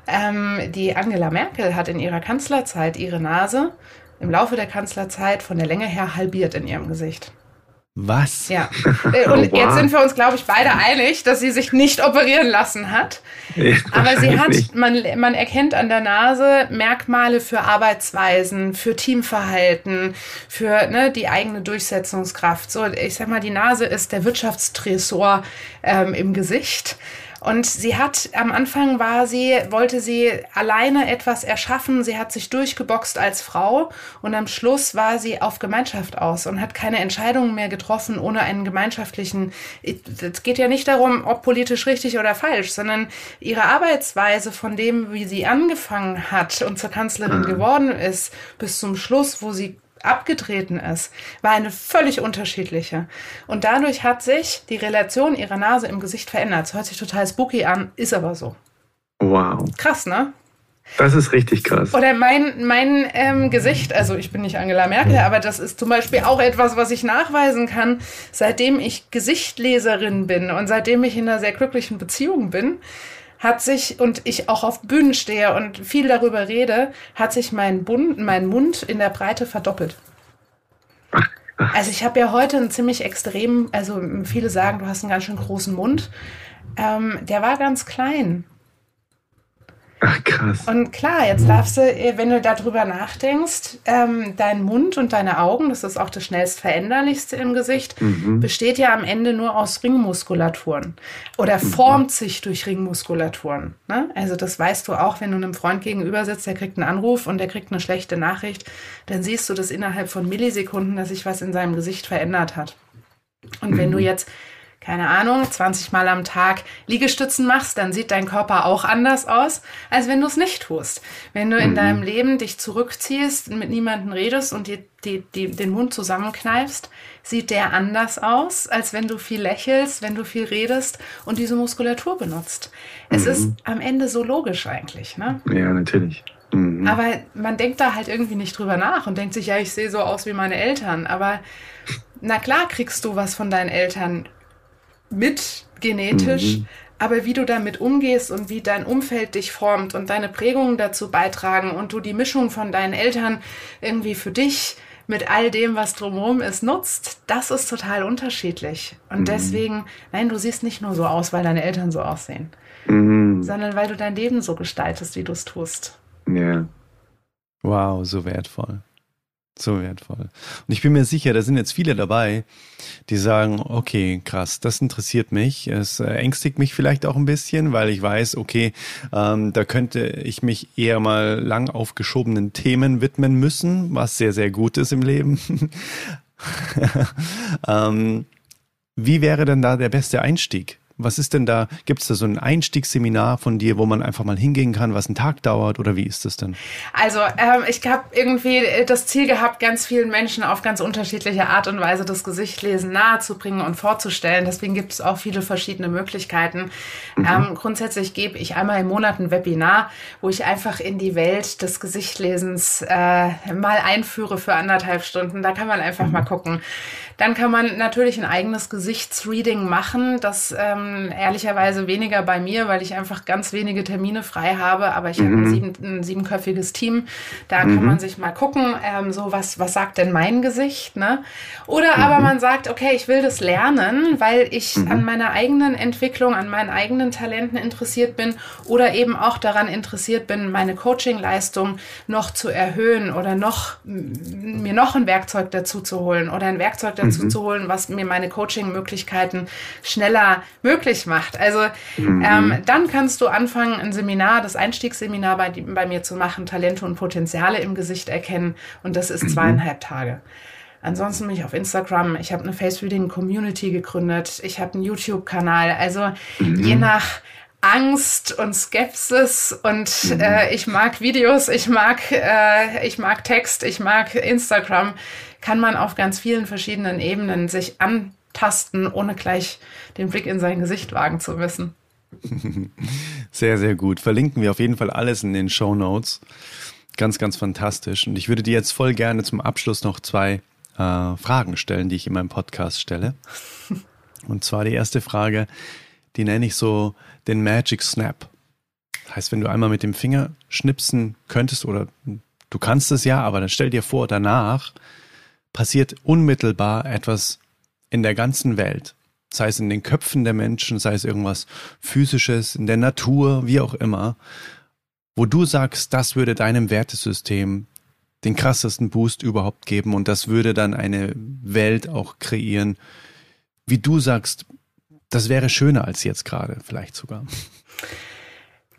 Ähm, die Angela Merkel hat in ihrer Kanzlerzeit ihre Nase im Laufe der Kanzlerzeit von der Länge her halbiert in ihrem Gesicht. Was? Ja. Äh, und wow. jetzt sind wir uns, glaube ich, beide einig, dass sie sich nicht operieren lassen hat. Ja, Aber sie hat, man, man erkennt an der Nase Merkmale für Arbeitsweisen, für Teamverhalten, für ne, die eigene Durchsetzungskraft. So, ich sag mal, die Nase ist der Wirtschaftstresor ähm, im Gesicht. Und sie hat, am Anfang war sie, wollte sie alleine etwas erschaffen. Sie hat sich durchgeboxt als Frau und am Schluss war sie auf Gemeinschaft aus und hat keine Entscheidungen mehr getroffen ohne einen gemeinschaftlichen, es geht ja nicht darum, ob politisch richtig oder falsch, sondern ihre Arbeitsweise von dem, wie sie angefangen hat und zur Kanzlerin mhm. geworden ist, bis zum Schluss, wo sie abgetreten ist, war eine völlig unterschiedliche. Und dadurch hat sich die Relation ihrer Nase im Gesicht verändert. Es hört sich total spooky an, ist aber so. Wow. Krass, ne? Das ist richtig krass. Oder mein, mein ähm, Gesicht, also ich bin nicht Angela Merkel, aber das ist zum Beispiel auch etwas, was ich nachweisen kann, seitdem ich Gesichtleserin bin und seitdem ich in einer sehr glücklichen Beziehung bin, hat sich, und ich auch auf Bühnen stehe und viel darüber rede, hat sich mein, Bund, mein Mund in der Breite verdoppelt. Also ich habe ja heute einen ziemlich extremen, also viele sagen, du hast einen ganz schön großen Mund. ähm, der war ganz klein. Ach, krass. Und klar, jetzt darfst du, äh, wenn du darüber nachdenkst, ähm, dein Mund und deine Augen, das ist auch das schnellst veränderlichste im Gesicht, mhm. besteht ja am Ende nur aus Ringmuskulaturen oder mhm. formt sich durch Ringmuskulaturen. Ne? Also das weißt du auch, wenn du einem Freund gegenüber sitzt, der kriegt einen Anruf und der kriegt eine schlechte Nachricht, dann siehst du das innerhalb von Millisekunden, dass sich was in seinem Gesicht verändert hat. Und wenn du mhm. jetzt keine Ahnung, 20 Mal am Tag Liegestützen machst, dann sieht dein Körper auch anders aus, als wenn du es nicht tust. Wenn du in mhm. deinem Leben dich zurückziehst, mit niemandem redest und die, die, die, den Mund zusammenkneifst, sieht der anders aus, als wenn du viel lächelst, wenn du viel redest und diese Muskulatur benutzt. Es mhm. ist am Ende so logisch eigentlich, ne? Ja, natürlich. Mhm. Aber man denkt da halt irgendwie nicht drüber nach und denkt sich, ja, ich sehe so aus wie meine Eltern. Aber na klar kriegst du was von deinen Eltern mit genetisch, mhm. aber wie du damit umgehst und wie dein Umfeld dich formt und deine Prägungen dazu beitragen und du die Mischung von deinen Eltern irgendwie für dich mit all dem, was drumherum ist, nutzt, das ist total unterschiedlich. Und mhm. deswegen, nein, du siehst nicht nur so aus, weil deine Eltern so aussehen, mhm. sondern weil du dein Leben so gestaltest, wie du es tust. Ja. Wow, so wertvoll. So wertvoll. Und ich bin mir sicher, da sind jetzt viele dabei, die sagen, okay, krass, das interessiert mich. Es äh, ängstigt mich vielleicht auch ein bisschen, weil ich weiß, okay, ähm, da könnte ich mich eher mal lang aufgeschobenen Themen widmen müssen, was sehr, sehr gut ist im Leben. ähm, wie wäre denn da der beste Einstieg? Was ist denn da? Gibt es da so ein Einstiegsseminar von dir, wo man einfach mal hingehen kann, was einen Tag dauert oder wie ist das denn? Also ähm, ich habe irgendwie äh, das Ziel gehabt, ganz vielen Menschen auf ganz unterschiedliche Art und Weise das Gesichtlesen nahezubringen und vorzustellen. Deswegen gibt es auch viele verschiedene Möglichkeiten. Mhm. Ähm, grundsätzlich gebe ich einmal im Monat ein Webinar, wo ich einfach in die Welt des Gesichtlesens äh, mal einführe für anderthalb Stunden. Da kann man einfach mhm. mal gucken. Dann kann man natürlich ein eigenes Gesichtsreading machen. Das ähm, ehrlicherweise weniger bei mir, weil ich einfach ganz wenige Termine frei habe. Aber ich mhm. habe ein, sieben, ein, siebenköpfiges Team. Da mhm. kann man sich mal gucken, ähm, so was, was sagt denn mein Gesicht? Ne? Oder mhm. aber man sagt, okay, ich will das lernen, weil ich mhm. an meiner eigenen Entwicklung, an meinen eigenen Talenten interessiert bin oder eben auch daran interessiert bin, meine Coachingleistung noch zu erhöhen oder noch mir noch ein Werkzeug dazu zu holen oder ein Werkzeug dazu mhm. zu holen, was mir meine Coaching-Möglichkeiten schneller möglich macht. Also mhm. ähm, dann kannst du anfangen, ein Seminar, das Einstiegsseminar bei, bei mir zu machen, Talente und Potenziale im Gesicht erkennen. Und das ist mhm. zweieinhalb Tage. Ansonsten bin ich auf Instagram. Ich habe eine Face-Reading-Community gegründet. Ich habe einen YouTube-Kanal. Also mhm. je nach Angst und Skepsis und mhm. äh, ich mag Videos, ich mag, äh, ich mag Text, ich mag Instagram kann man auf ganz vielen verschiedenen Ebenen sich antasten, ohne gleich den Blick in sein Gesicht wagen zu müssen. Sehr, sehr gut. Verlinken wir auf jeden Fall alles in den Show Notes. Ganz, ganz fantastisch. Und ich würde dir jetzt voll gerne zum Abschluss noch zwei äh, Fragen stellen, die ich in meinem Podcast stelle. Und zwar die erste Frage, die nenne ich so den Magic Snap. Das heißt, wenn du einmal mit dem Finger schnipsen könntest oder du kannst es ja, aber dann stell dir vor, danach passiert unmittelbar etwas in der ganzen Welt. Sei es in den Köpfen der Menschen, sei es irgendwas physisches, in der Natur, wie auch immer, wo du sagst, das würde deinem Wertesystem den krassesten Boost überhaupt geben und das würde dann eine Welt auch kreieren, wie du sagst, das wäre schöner als jetzt gerade, vielleicht sogar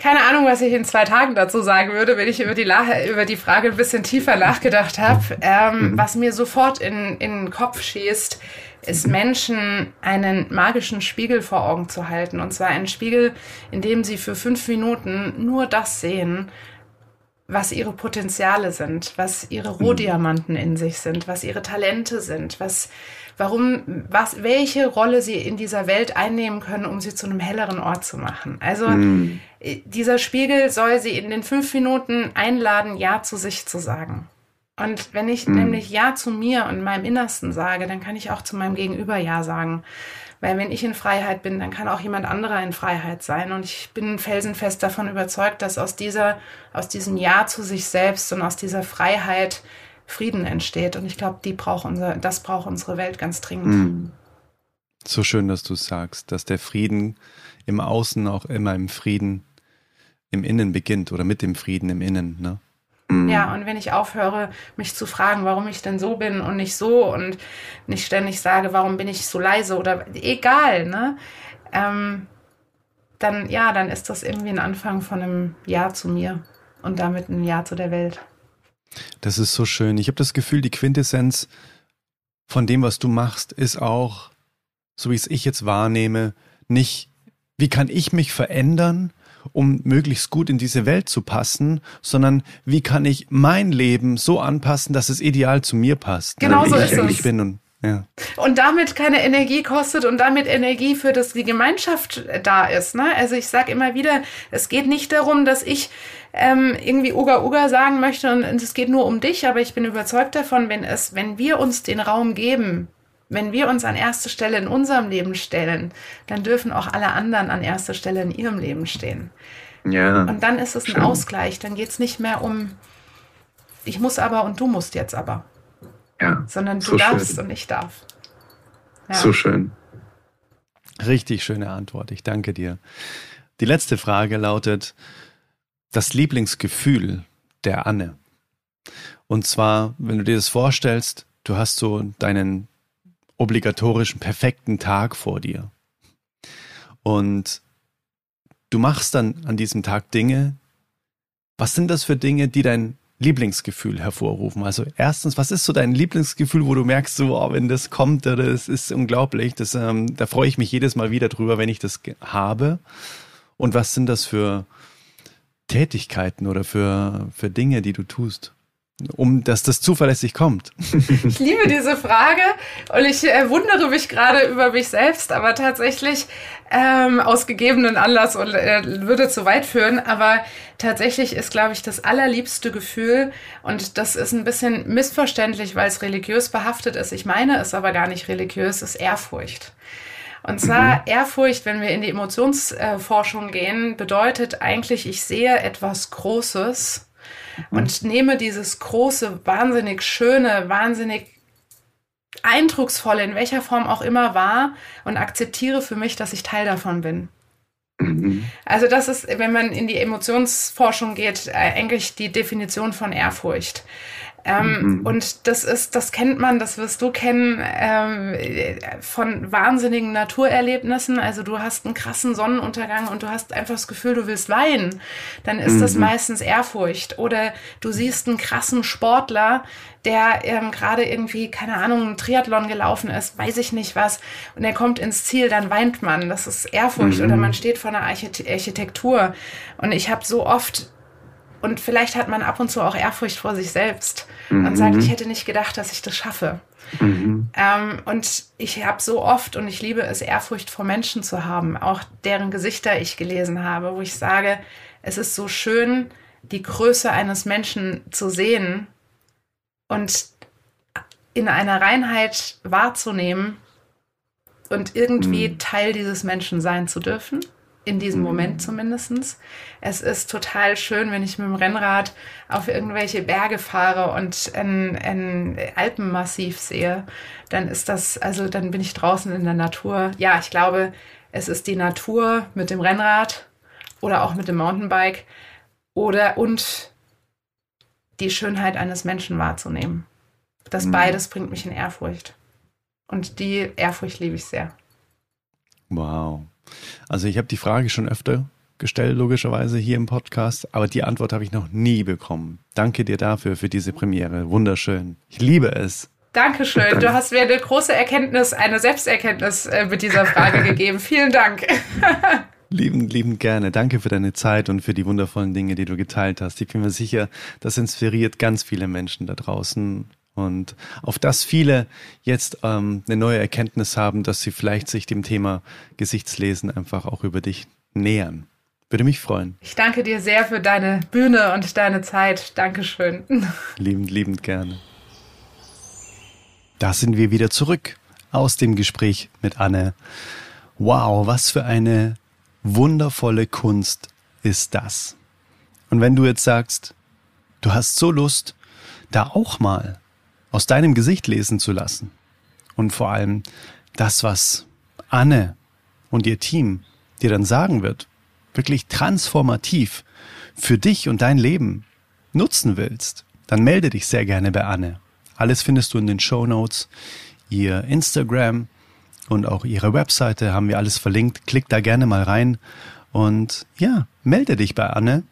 keine Ahnung, was ich in zwei Tagen dazu sagen würde, wenn ich über die, über die Frage ein bisschen tiefer nachgedacht habe. Ähm, mhm. Was mir sofort in, in den Kopf schießt, ist Menschen einen magischen Spiegel vor Augen zu halten. Und zwar einen Spiegel, in dem sie für fünf Minuten nur das sehen, was ihre Potenziale sind, was ihre mhm. Rohdiamanten in sich sind, was ihre Talente sind, was warum, was, welche Rolle sie in dieser Welt einnehmen können, um sie zu einem helleren Ort zu machen. Also mm. dieser Spiegel soll sie in den fünf Minuten einladen, Ja zu sich zu sagen. Und wenn ich mm. nämlich Ja zu mir und meinem Innersten sage, dann kann ich auch zu meinem Gegenüber Ja sagen. Weil wenn ich in Freiheit bin, dann kann auch jemand anderer in Freiheit sein. Und ich bin felsenfest davon überzeugt, dass aus dieser, aus diesem Ja zu sich selbst und aus dieser Freiheit Frieden entsteht. Und ich glaube, die braucht unser, das braucht unsere Welt ganz dringend. Mhm. So schön, dass du sagst, dass der Frieden im Außen auch immer im Frieden im Innen beginnt oder mit dem Frieden im Innen. Ne? Mhm. Ja, und wenn ich aufhöre, mich zu fragen, warum ich denn so bin und nicht so und nicht ständig sage, warum bin ich so leise oder egal, ne? Ähm, dann, ja, dann ist das irgendwie ein Anfang von einem Ja zu mir und damit ein Ja zu der Welt. Das ist so schön. Ich habe das Gefühl, die Quintessenz von dem, was du machst, ist auch, so wie es ich jetzt wahrnehme, nicht, wie kann ich mich verändern, um möglichst gut in diese Welt zu passen, sondern wie kann ich mein Leben so anpassen, dass es ideal zu mir passt. Ne? Genau so ist es. bin und ja. Und damit keine Energie kostet und damit Energie für das, die Gemeinschaft da ist. Ne? Also ich sage immer wieder, es geht nicht darum, dass ich ähm, irgendwie Uga Uga sagen möchte und, und es geht nur um dich, aber ich bin überzeugt davon, wenn es, wenn wir uns den Raum geben, wenn wir uns an erste Stelle in unserem Leben stellen, dann dürfen auch alle anderen an erster Stelle in ihrem Leben stehen. Ja. Und dann ist es ein Ausgleich. Dann geht es nicht mehr um, ich muss aber und du musst jetzt aber. Ja. Sondern du so darfst schön. und ich darf. Ja. So schön. Richtig schöne Antwort. Ich danke dir. Die letzte Frage lautet: Das Lieblingsgefühl der Anne. Und zwar, wenn du dir das vorstellst, du hast so deinen obligatorischen perfekten Tag vor dir. Und du machst dann an diesem Tag Dinge. Was sind das für Dinge, die dein Lieblingsgefühl hervorrufen? Also erstens, was ist so dein Lieblingsgefühl, wo du merkst, so, oh, wenn das kommt, das ist unglaublich, das, ähm, da freue ich mich jedes Mal wieder drüber, wenn ich das habe. Und was sind das für Tätigkeiten oder für, für Dinge, die du tust? Um dass das zuverlässig kommt? Ich liebe diese Frage und ich äh, wundere mich gerade über mich selbst, aber tatsächlich ähm, aus gegebenen Anlass und äh, würde zu weit führen. Aber tatsächlich ist, glaube ich, das allerliebste Gefühl und das ist ein bisschen missverständlich, weil es religiös behaftet ist. Ich meine es aber gar nicht religiös, ist Ehrfurcht. Und zwar mhm. Ehrfurcht, wenn wir in die Emotionsforschung gehen, bedeutet eigentlich, ich sehe etwas Großes Mhm. und nehme dieses große, wahnsinnig schöne, wahnsinnig eindrucksvolle, in welcher Form auch immer wahr und akzeptiere für mich, dass ich Teil davon bin. Mhm. Also das ist, wenn man in die Emotionsforschung geht, äh, eigentlich die Definition von Ehrfurcht. Ähm, mhm. Und das ist, das kennt man, das wirst du kennen, ähm, von wahnsinnigen Naturerlebnissen. Also du hast einen krassen Sonnenuntergang und du hast einfach das Gefühl, du willst weinen. Dann ist mhm. das meistens Ehrfurcht. Oder du siehst einen krassen Sportler, der ähm, gerade irgendwie, keine Ahnung, einen Triathlon gelaufen ist, weiß ich nicht was, und er kommt ins Ziel, dann weint man. Das ist Ehrfurcht. Mhm. Oder man steht vor einer Architektur. Und ich habe so oft und vielleicht hat man ab und zu auch Ehrfurcht vor sich selbst mhm. und sagt, ich hätte nicht gedacht, dass ich das schaffe. Mhm. Ähm, und ich habe so oft und ich liebe es, Ehrfurcht vor Menschen zu haben, auch deren Gesichter ich gelesen habe, wo ich sage, es ist so schön, die Größe eines Menschen zu sehen und in einer Reinheit wahrzunehmen und irgendwie mhm. Teil dieses Menschen sein zu dürfen in diesem mhm. Moment zumindest. Es ist total schön, wenn ich mit dem Rennrad auf irgendwelche Berge fahre und ein, ein Alpenmassiv sehe. Dann ist das, also dann bin ich draußen in der Natur. Ja, ich glaube, es ist die Natur mit dem Rennrad oder auch mit dem Mountainbike oder und die Schönheit eines Menschen wahrzunehmen. Das mhm. beides bringt mich in Ehrfurcht. Und die Ehrfurcht liebe ich sehr. Wow. Also ich habe die Frage schon öfter gestellt, logischerweise hier im Podcast, aber die Antwort habe ich noch nie bekommen. Danke dir dafür, für diese Premiere. Wunderschön. Ich liebe es. Dankeschön. Du hast mir eine große Erkenntnis, eine Selbsterkenntnis äh, mit dieser Frage gegeben. Vielen Dank. Lieben, lieben gerne. Danke für deine Zeit und für die wundervollen Dinge, die du geteilt hast. Ich bin mir sicher, das inspiriert ganz viele Menschen da draußen und auf das viele jetzt ähm, eine neue Erkenntnis haben, dass sie vielleicht sich dem Thema Gesichtslesen einfach auch über dich nähern. Würde mich freuen. Ich danke dir sehr für deine Bühne und deine Zeit. Dankeschön. Liebend, liebend gerne. Da sind wir wieder zurück aus dem Gespräch mit Anne. Wow, was für eine wundervolle Kunst ist das. Und wenn du jetzt sagst, du hast so Lust, da auch mal aus deinem Gesicht lesen zu lassen. Und vor allem das, was Anne und ihr Team dir dann sagen wird, wirklich transformativ für dich und dein Leben nutzen willst, dann melde dich sehr gerne bei Anne. Alles findest du in den Show Notes. Ihr Instagram und auch ihre Webseite haben wir alles verlinkt. Klick da gerne mal rein und ja, melde dich bei Anne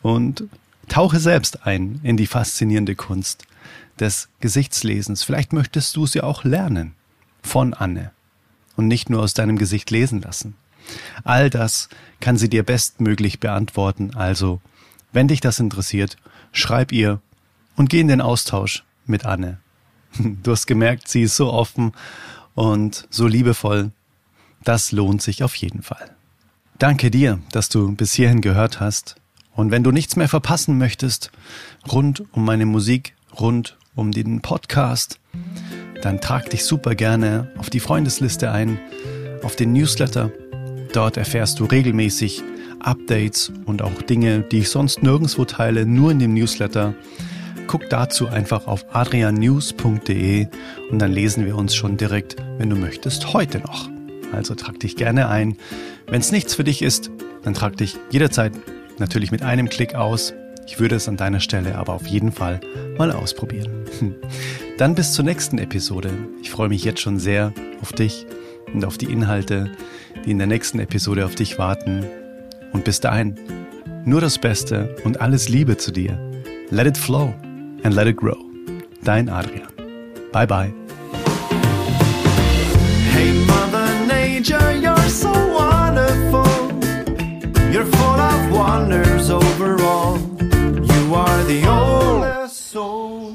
und tauche selbst ein in die faszinierende Kunst des Gesichtslesens. Vielleicht möchtest du sie auch lernen von Anne und nicht nur aus deinem Gesicht lesen lassen. All das kann sie dir bestmöglich beantworten. Also, wenn dich das interessiert, schreib ihr und geh in den Austausch mit Anne. Du hast gemerkt, sie ist so offen und so liebevoll. Das lohnt sich auf jeden Fall. Danke dir, dass du bis hierhin gehört hast. Und wenn du nichts mehr verpassen möchtest, rund um meine Musik, rund um den Podcast, dann trag dich super gerne auf die Freundesliste ein, auf den Newsletter. Dort erfährst du regelmäßig Updates und auch Dinge, die ich sonst nirgendwo teile, nur in dem Newsletter. Guck dazu einfach auf adriannews.de und dann lesen wir uns schon direkt, wenn du möchtest, heute noch. Also trag dich gerne ein. Wenn es nichts für dich ist, dann trag dich jederzeit natürlich mit einem Klick aus. Ich würde es an deiner Stelle aber auf jeden Fall mal ausprobieren. Dann bis zur nächsten Episode. Ich freue mich jetzt schon sehr auf dich und auf die Inhalte, die in der nächsten Episode auf dich warten. Und bis dahin, nur das Beste und alles Liebe zu dir. Let it flow and let it grow. Dein Adrian. Bye bye. Hey Mother Nature, you're so wonderful. You're full of wonders overall. you are the oldest soul.